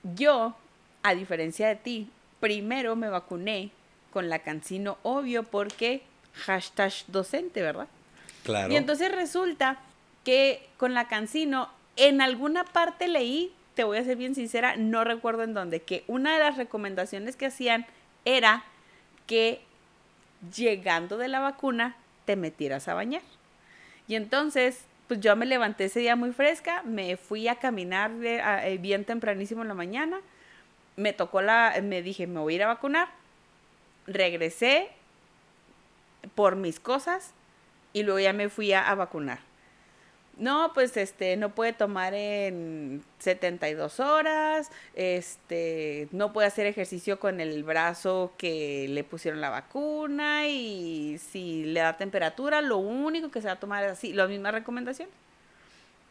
yo, a diferencia de ti, primero me vacuné con la cancino, obvio, porque hashtag docente, ¿verdad? Claro. Y entonces resulta que con la cancino, en alguna parte leí, te voy a ser bien sincera, no recuerdo en dónde, que una de las recomendaciones que hacían era que llegando de la vacuna te metieras a bañar. Y entonces, pues yo me levanté ese día muy fresca, me fui a caminar eh, bien tempranísimo en la mañana, me tocó la, me dije, me voy a ir a vacunar, regresé por mis cosas y luego ya me fui a vacunar no, pues este, no puede tomar en 72 horas, este, no puede hacer ejercicio con el brazo que le pusieron la vacuna y si le da temperatura, lo único que se va a tomar es así, la misma recomendación.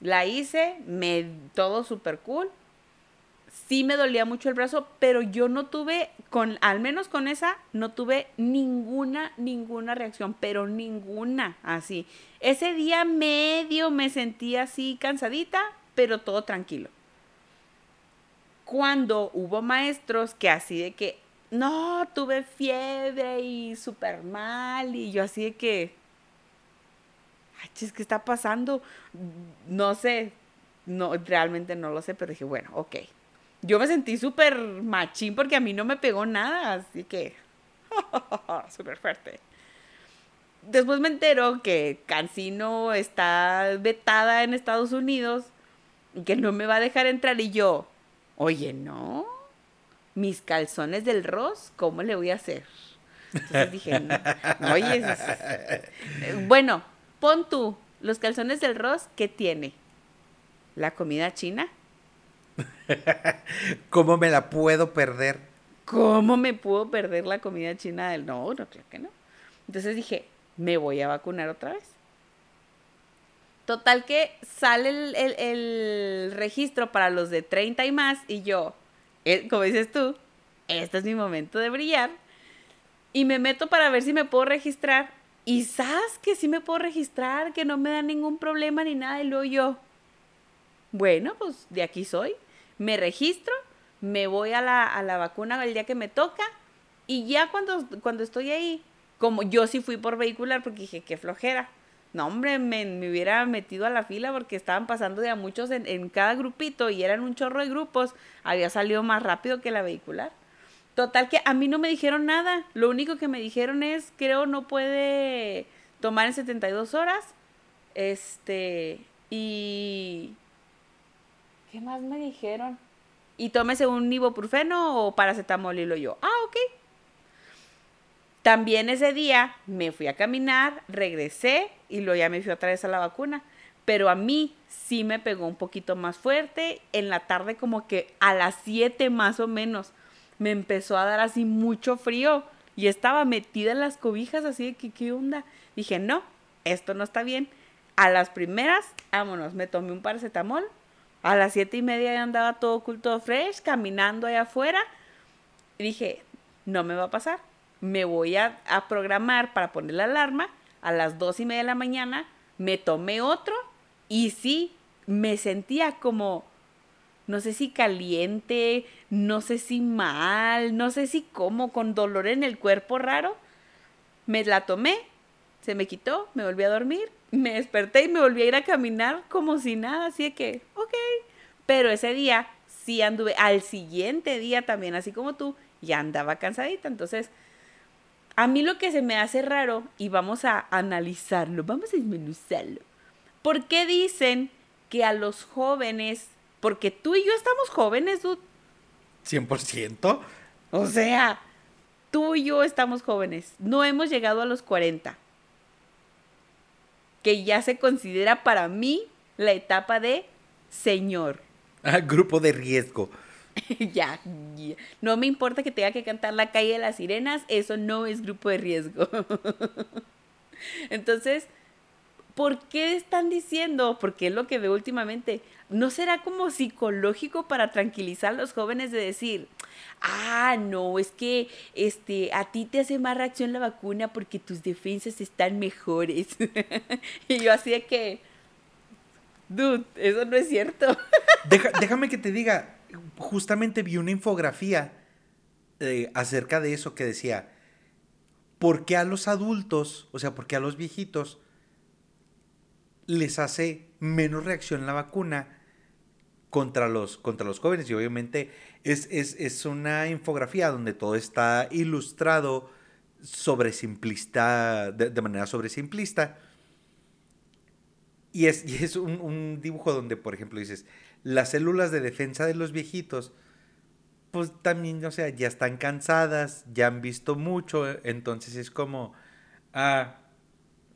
La hice, me, todo súper cool, sí me dolía mucho el brazo, pero yo no tuve, con, al menos con esa, no tuve ninguna, ninguna reacción, pero ninguna así. Ese día medio me sentí así cansadita, pero todo tranquilo. Cuando hubo maestros que así de que, no, tuve fiebre y súper mal, y yo así de que, ay, ¿qué está pasando? No sé, no, realmente no lo sé, pero dije, bueno, ok, yo me sentí súper machín porque a mí no me pegó nada, así que súper fuerte. Después me entero que Cancino está vetada en Estados Unidos y que no me va a dejar entrar y yo, oye, no, mis calzones del Ross, ¿cómo le voy a hacer? Entonces dije, no, oye, bueno, pon tú, los calzones del Ross, ¿qué tiene? ¿La comida china? ¿Cómo me la puedo perder? ¿Cómo me puedo perder la comida china del no? No, creo que no. Entonces dije, me voy a vacunar otra vez. Total que sale el, registro para los de 30 y más y yo, eh, como dices tú, este es mi momento de brillar. Y me meto para ver si me puedo registrar. Y sabes que sí me puedo registrar, que no me da ningún problema ni nada. Y luego yo, bueno, pues de aquí soy me registro, me voy a la, a la vacuna el día que me toca y ya cuando, cuando estoy ahí, como yo sí fui por vehicular porque dije, qué flojera. No, hombre, me, hubiera metido a la fila porque estaban pasando de a muchos en, en, cada grupito y eran un chorro de grupos. Había salido más rápido que la vehicular. Total que a mí no me dijeron nada. Lo único que me dijeron es, creo no puede tomar en 72 horas. Este, y ¿Qué más me dijeron? Y tómese un ibuprofeno o paracetamol y lo yo. Ah, ok. También ese día me fui a caminar, regresé y lo ya me fui otra vez a la vacuna. Pero a mí sí me pegó un poquito más fuerte. En la tarde como que a las 7 más o menos me empezó a dar así mucho frío. Y estaba metida en las cobijas así de que, ¿qué onda? Dije, no, esto no está bien a las primeras, vámonos, me tomé un paracetamol. A las siete y media ya andaba todo culto fresh, caminando allá afuera. Dije, no me va a pasar. Me voy a, a programar para poner la alarma. A las dos y media de la mañana me tomé otro y sí, me sentía como, no sé si caliente, no sé si mal, no sé si como, con dolor en el cuerpo raro. Me la tomé, se me quitó, me volví a dormir, me desperté y me volví a ir a caminar como si nada, así de que, ok. Pero ese día sí anduve, al siguiente día también, así como tú, ya andaba cansadita. Entonces, a mí lo que se me hace raro, y vamos a analizarlo, vamos a desmenuzarlo. ¿Por qué dicen que a los jóvenes, porque tú y yo estamos jóvenes, dude? 100%. O sea, tú y yo estamos jóvenes, no hemos llegado a los 40, que ya se considera para mí la etapa de señor. Ah, grupo de riesgo. ya, ya, no me importa que tenga que cantar la calle de las sirenas, eso no es grupo de riesgo. Entonces, ¿por qué están diciendo? Porque es lo que veo últimamente. ¿No será como psicológico para tranquilizar a los jóvenes de decir, ah, no, es que este, a ti te hace más reacción la vacuna porque tus defensas están mejores? y yo así de que, dude, eso no es cierto. déjame que te diga, justamente vi una infografía eh, acerca de eso que decía, ¿por qué a los adultos, o sea, por qué a los viejitos les hace menos reacción la vacuna contra los, contra los jóvenes? Y obviamente es, es, una infografía donde todo está ilustrado sobre simplista, de, manera sobre simplista. Y es, y es un, un dibujo donde, por ejemplo, dices, las células de defensa de los viejitos, pues también, o sea, ya están cansadas, ya han visto mucho, entonces es como, ah,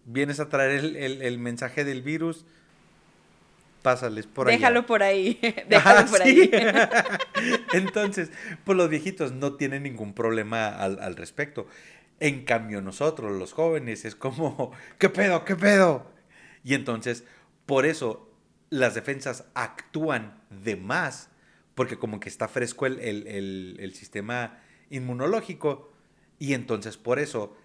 vienes a traer el, mensaje del virus, pásales por ahí. Déjalo por ahí, déjalo por ahí. entonces, pues los viejitos no tienen ningún problema al, al respecto. En cambio, nosotros, los jóvenes, es como, ¿qué pedo? ¿Qué pedo? Y entonces, por eso las defensas actúan de más, porque como que está fresco el, sistema inmunológico, y entonces por eso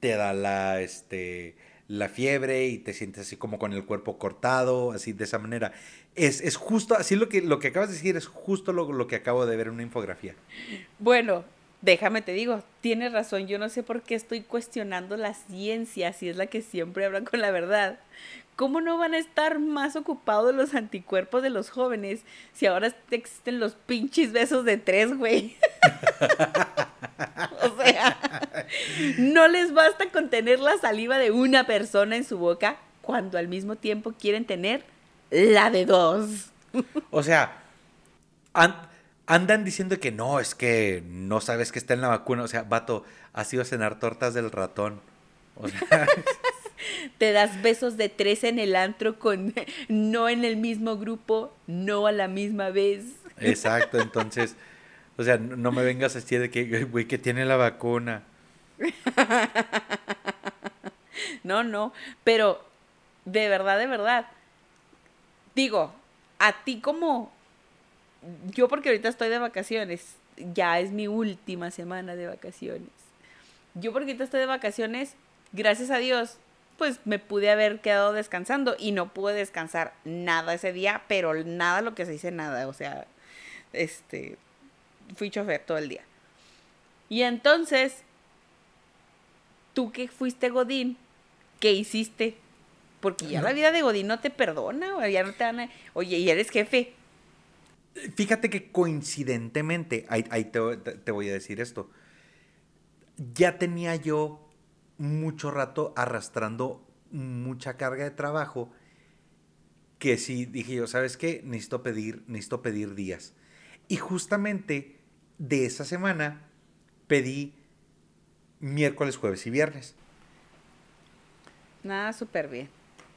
te da la, este, la fiebre y te sientes así como con el cuerpo cortado, así de esa manera. Es, es justo, así lo que, lo que acabas de decir es justo lo, lo que acabo de ver en una infografía. Bueno, déjame te digo, tienes razón, yo no sé por qué estoy cuestionando la ciencia, si es la que siempre habla con la verdad. ¿Cómo no van a estar más ocupados los anticuerpos de los jóvenes si ahora existen los pinches besos de tres, güey? o sea, no les basta con tener la saliva de una persona en su boca cuando al mismo tiempo quieren tener la de dos. o sea, andan diciendo que no, es que no sabes que está en la vacuna. O sea, vato, has ido a cenar tortas del ratón. O sea te das besos de tres en el antro con no en el mismo grupo, no a la misma vez. Exacto, entonces, o sea, no me vengas a decir de que, güey, que tiene la vacuna. No, no, pero de verdad, de verdad, digo, a ti como, yo porque ahorita estoy de vacaciones, ya es mi última semana de vacaciones. Yo porque ahorita estoy de vacaciones, gracias a Dios, pues me pude haber quedado descansando y no pude descansar nada ese día, pero nada lo que se dice nada, o sea, este, fui chofer todo el día. Y entonces, tú que fuiste Godín, ¿qué hiciste? Porque ya la vida de Godín no te perdona, o ya no te van Oye, y eres jefe. Fíjate que coincidentemente, ahí, te, te voy a decir esto, ya tenía yo mucho rato arrastrando mucha carga de trabajo que sí dije yo, ¿sabes qué? Necesito pedir, necesito pedir días. Y justamente de esa semana pedí miércoles, jueves y viernes. Nada, súper bien.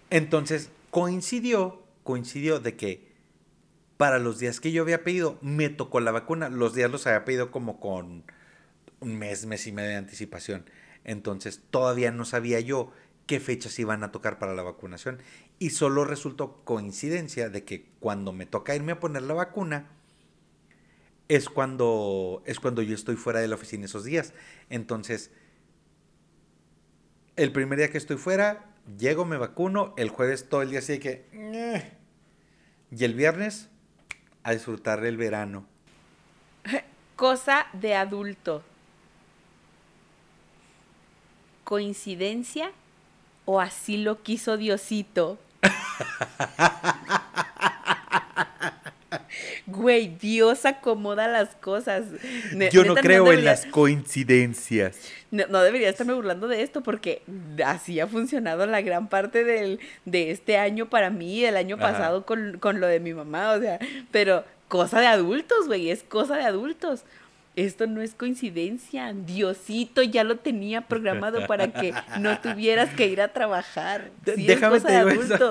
Entonces coincidió, coincidió de que para los días que yo había pedido, me tocó la vacuna. Los días los había pedido como con un mes, mes y medio de anticipación. Entonces todavía no sabía yo qué fechas iban a tocar para la vacunación. Y solo resultó coincidencia de que cuando me toca irme a poner la vacuna, es cuando, es cuando yo estoy fuera de la oficina esos días. Entonces, el primer día que estoy fuera, llego, me vacuno, el jueves todo el día así que... Y el viernes, a disfrutar del verano. Cosa de adulto. ¿Coincidencia o así lo quiso Diosito? Güey, Dios acomoda las cosas. Yo no creo en las coincidencias. No, debería estarme burlando de esto porque así ha funcionado la gran parte del, de este año para mí, el año pasado con, con, lo de mi mamá, o sea, pero cosa de adultos, güey, es cosa de adultos. Esto no es coincidencia. Diosito ya lo tenía programado para que no tuvieras que ir a trabajar. Déjame te digo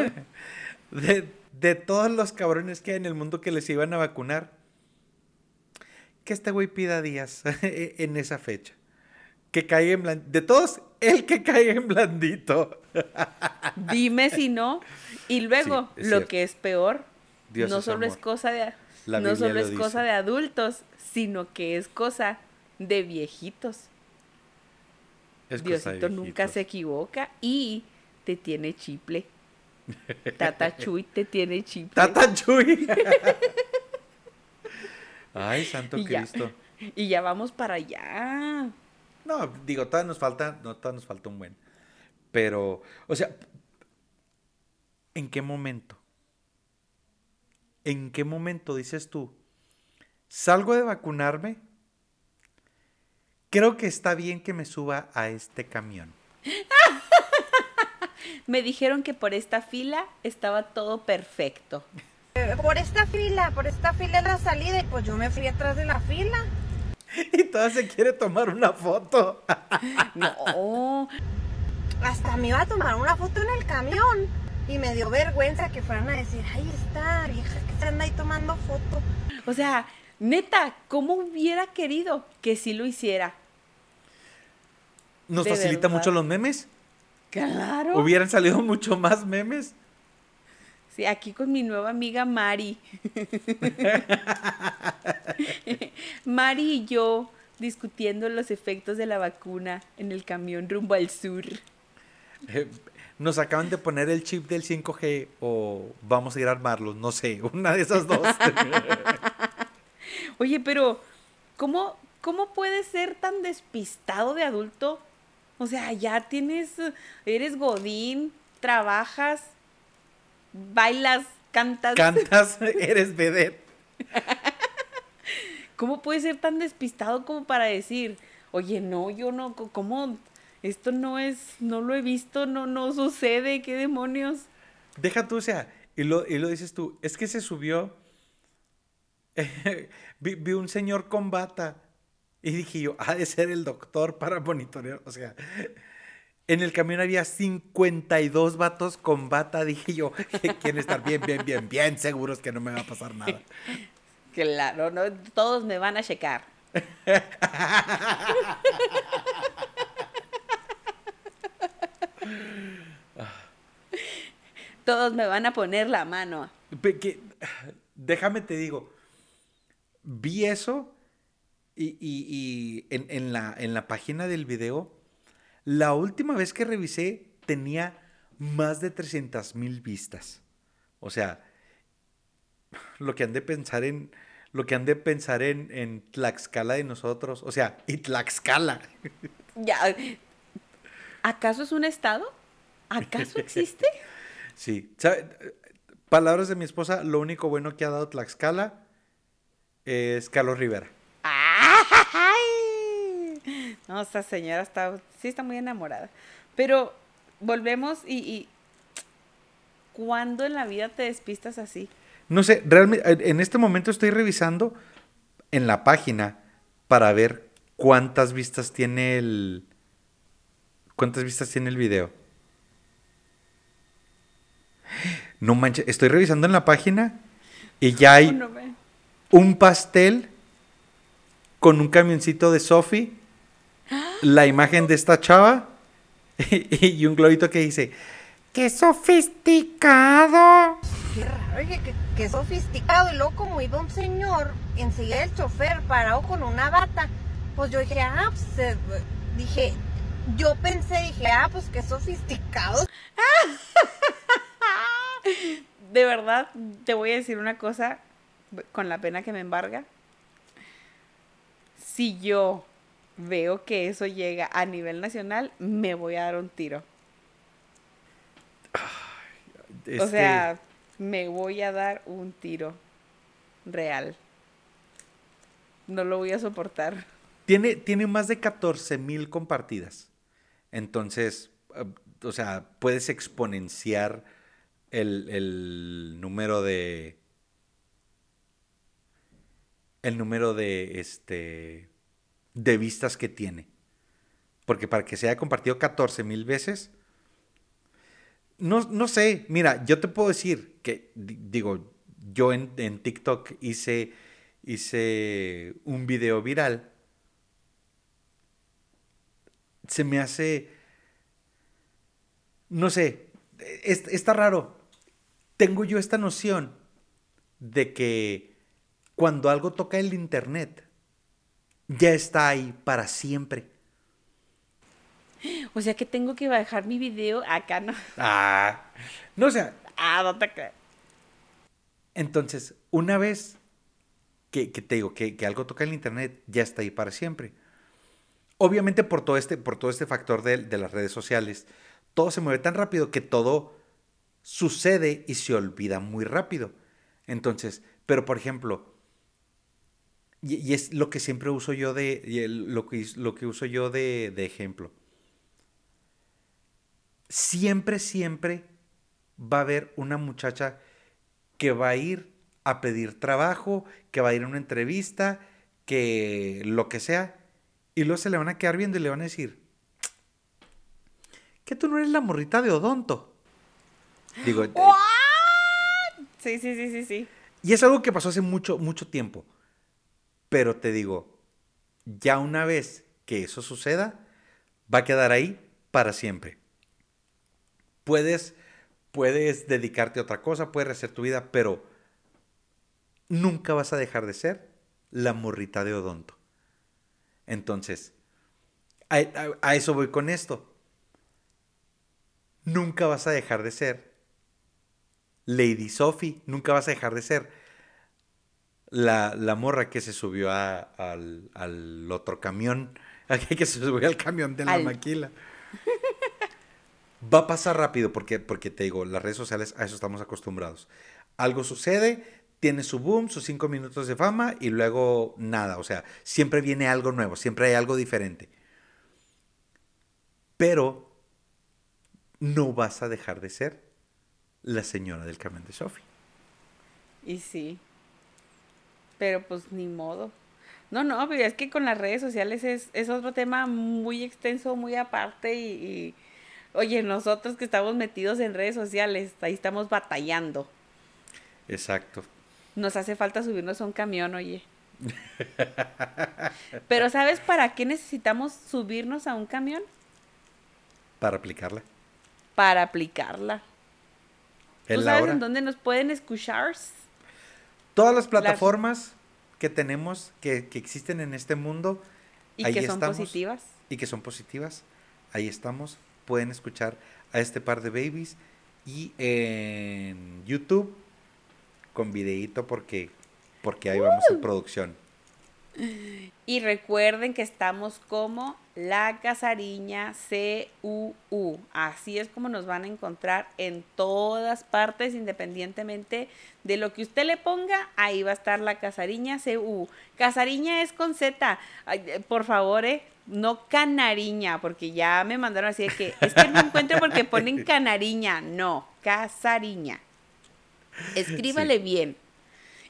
De, de todos los cabrones que hay en el mundo que les iban a vacunar, que este güey pida días en esa fecha. Que caiga en blandito. De todos, el que caiga en blandito. Dime si no. Y luego, lo que es peor, no solo es cosa de no solo es cosa de adultos, sino que es cosa de viejitos. Diosito nunca se equivoca y te tiene chiple. Tata Chuy te tiene chiple. Tata Chuy. Ay, santo Cristo. y ya vamos para allá. No, digo, todavía nos falta, no, todavía nos falta un buen. Pero, o sea, ¿en qué momento? ¿En qué momento dices tú? Salgo de vacunarme. Creo que está bien que me suba a este camión. me dijeron que por esta fila estaba todo perfecto. Por esta fila, por esta fila es la salida y pues yo me fui atrás de la fila. Y toda se quiere tomar una foto. No. Hasta me iba a tomar una foto en el camión. Y me dio vergüenza que fueran a decir, ahí está, vieja, que se anda ahí tomando foto. O sea, neta, ¿cómo hubiera querido que sí lo hiciera? ¿Nos facilita mucho los memes? Claro. ¿Hubieran salido mucho más memes? Sí, aquí con mi nueva amiga Mari. Mari y yo discutiendo los efectos de la vacuna en el camión rumbo al sur. Eh, nos acaban de poner el chip del 5G o vamos a ir a armarlos, no sé, una de esas dos. Oye, pero ¿cómo, ¿cómo puedes ser tan despistado de adulto? O sea, ya tienes, eres godín, trabajas, bailas, cantas. Cantas, eres vedette. ¿Cómo puedes ser tan despistado como para decir, oye, no, yo no, ¿cómo? esto no es, no lo he visto, no, no sucede, ¿qué demonios? Deja tú, o sea, y lo, y lo dices tú, es que se subió, vi, un señor con bata y dije yo, ha de ser el doctor para monitorear, o sea, en el camión había 52 vatos con bata, dije yo, quieren estar bien, bien, bien, bien seguros que no me va a pasar nada. Claro, no, todos me van a checar. Todos me van a poner la mano. déjame te digo, vi eso y, en, la, en la página del video, la última vez que revisé tenía más de 300 mil vistas. O sea, lo que han de pensar en, lo que han de pensar en, en Tlaxcala de nosotros, o sea, y Tlaxcala. Ya, ¿acaso es un estado? ¿Acaso existe? sí. Palabras de mi esposa, lo único bueno que ha dado Tlaxcala es Carlos Rivera. No, esa señora está, sí está muy enamorada. Pero volvemos y, y ¿cuándo en la vida te despistas así? No sé, realmente en este momento estoy revisando en la página para ver cuántas vistas tiene el cuántas vistas tiene el video. No manches, estoy revisando en la página y ya hay un pastel con un camioncito de Sophie, la imagen de esta chava y un globito que dice, ¡qué sofisticado! Qué raro, oye, qué, qué sofisticado. Y luego como iba un señor, enseguida el chofer parado con una bata, pues yo dije, ah, pues, eh, dije, yo pensé, dije, ah, pues qué sofisticado. De verdad, te voy a decir una cosa con la pena que me embarga. Si yo veo que eso llega a nivel nacional, me voy a dar un tiro. O Este, sea, me voy a dar un tiro real. No lo voy a soportar. Tiene, tiene más de 14 mil compartidas. Entonces, eh, o sea, puedes exponenciar el, el número de. El número de este. De vistas que tiene. Porque para que se haya compartido 14 mil veces. No, no sé, mira, yo te puedo decir que, di- digo, yo en, en TikTok hice, hice un video viral se me hace, no sé, es- está raro. Tengo yo esta noción de que cuando algo toca el internet, ya está ahí para siempre. O sea que tengo que bajar mi video acá, ¿no? Ah, no, o sea, Ah, no te entonces, una vez que, que te digo que, que algo toca el internet, ya está ahí para siempre. Obviamente por todo este, por todo este factor de, de las redes sociales, todo se mueve tan rápido que todo sucede y se olvida muy rápido. Entonces, pero por ejemplo, y, y es lo que siempre uso yo de, y el- lo, que, lo que uso yo de, de ejemplo. Siempre, siempre va a haber una muchacha que va a ir a pedir trabajo, que va a ir a una entrevista, que lo que sea, y luego se le van a quedar viendo y le van a decir, que tú no eres la morrita de Odonto. Digo, eh, Sí, sí, sí, sí, sí. y es algo que pasó hace mucho, mucho tiempo. Pero te digo, ya una vez que eso suceda, va a quedar ahí para siempre. Puedes, puedes dedicarte a otra cosa, puedes hacer tu vida, pero nunca vas a dejar de ser la morrita de odonto. Entonces, a- a eso voy con esto. Nunca vas a dejar de ser Lady Sophie, nunca vas a dejar de ser la, la morra que se subió a- al, al otro camión, que se subió al camión de la Al- maquila. Va a pasar rápido porque, porque te digo, las redes sociales a eso estamos acostumbrados. Algo sucede, tiene su boom, sus cinco minutos de fama y luego nada. O sea, siempre viene algo nuevo, siempre hay algo diferente. Pero no vas a dejar de ser la señora del camión de Sophie. Y sí. Pero pues ni modo. No, no, pero es que con las redes sociales es, es otro tema muy extenso, muy aparte y, y, oye, nosotros que estamos metidos en redes sociales, ahí estamos batallando. Exacto. Nos hace falta subirnos a un camión, oye. Pero ¿sabes para qué necesitamos subirnos a un camión? Para aplicarla. Para aplicarla. ¿Tú sabes hora. en dónde nos pueden escuchar? Todas las plataformas que tenemos, que, que existen en este mundo, Y ahí que son estamos. positivas. y que son positivas, ahí estamos. Pueden escuchar a este par de babies y en YouTube con videíto porque, porque ahí vamos en producción. Y recuerden que estamos como La Casariña CUU. Así es como nos van a encontrar en todas partes, independientemente de lo que usted le ponga, ahí va a estar La Casariña CUU. Casariña es con Z. Ay, eh, por favor, eh, no canariña, porque ya me mandaron así de que es que no encuentro porque ponen canariña. No, Casariña. Escríbale bien.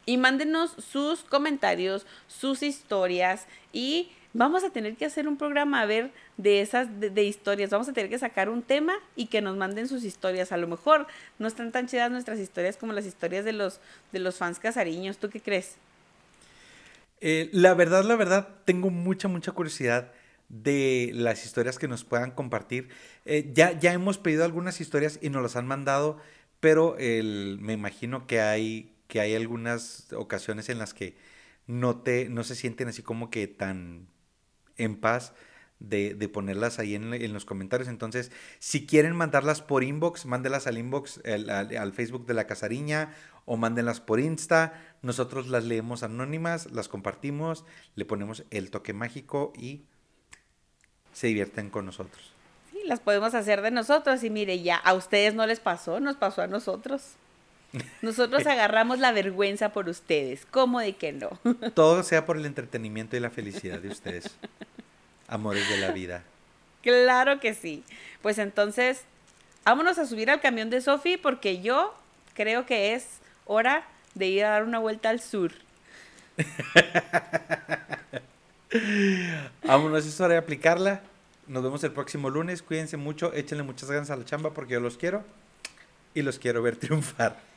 Y mándenos sus comentarios, sus historias y vamos a tener que hacer un programa a ver de esas de, historias. Vamos a tener que sacar un tema y que nos manden sus historias. A lo mejor no están tan chidas nuestras historias como las historias de los de los fans casariños. ¿Tú qué crees? Eh, la verdad, la verdad, tengo mucha, mucha curiosidad de las historias que nos puedan compartir. Eh, ya, ya hemos pedido algunas historias y nos las han mandado, pero el, me imagino que hay, que hay algunas ocasiones en las que no, te, no se sienten así como que tan en paz de, ponerlas ahí en, los comentarios. Entonces, si quieren mandarlas por inbox, mándelas al inbox, al, Facebook de la Casariña o mándenlas por Insta. Nosotros las leemos anónimas, las compartimos, le ponemos el toque mágico y se divierten con nosotros. Sí, las podemos hacer de nosotros y mire, ya a ustedes no les pasó, nos pasó a nosotros. Nosotros agarramos la vergüenza por ustedes. ¿Cómo de que no? Todo sea por el entretenimiento y la felicidad de ustedes. Amores de la vida. Claro que sí. Pues entonces, vámonos a subir al camión de Sofi porque yo creo que es hora de ir a dar una vuelta al sur. vámonos, es hora de aplicarla. Nos vemos el próximo lunes. Cuídense mucho, échenle muchas ganas a la chamba porque yo los quiero y los quiero ver triunfar.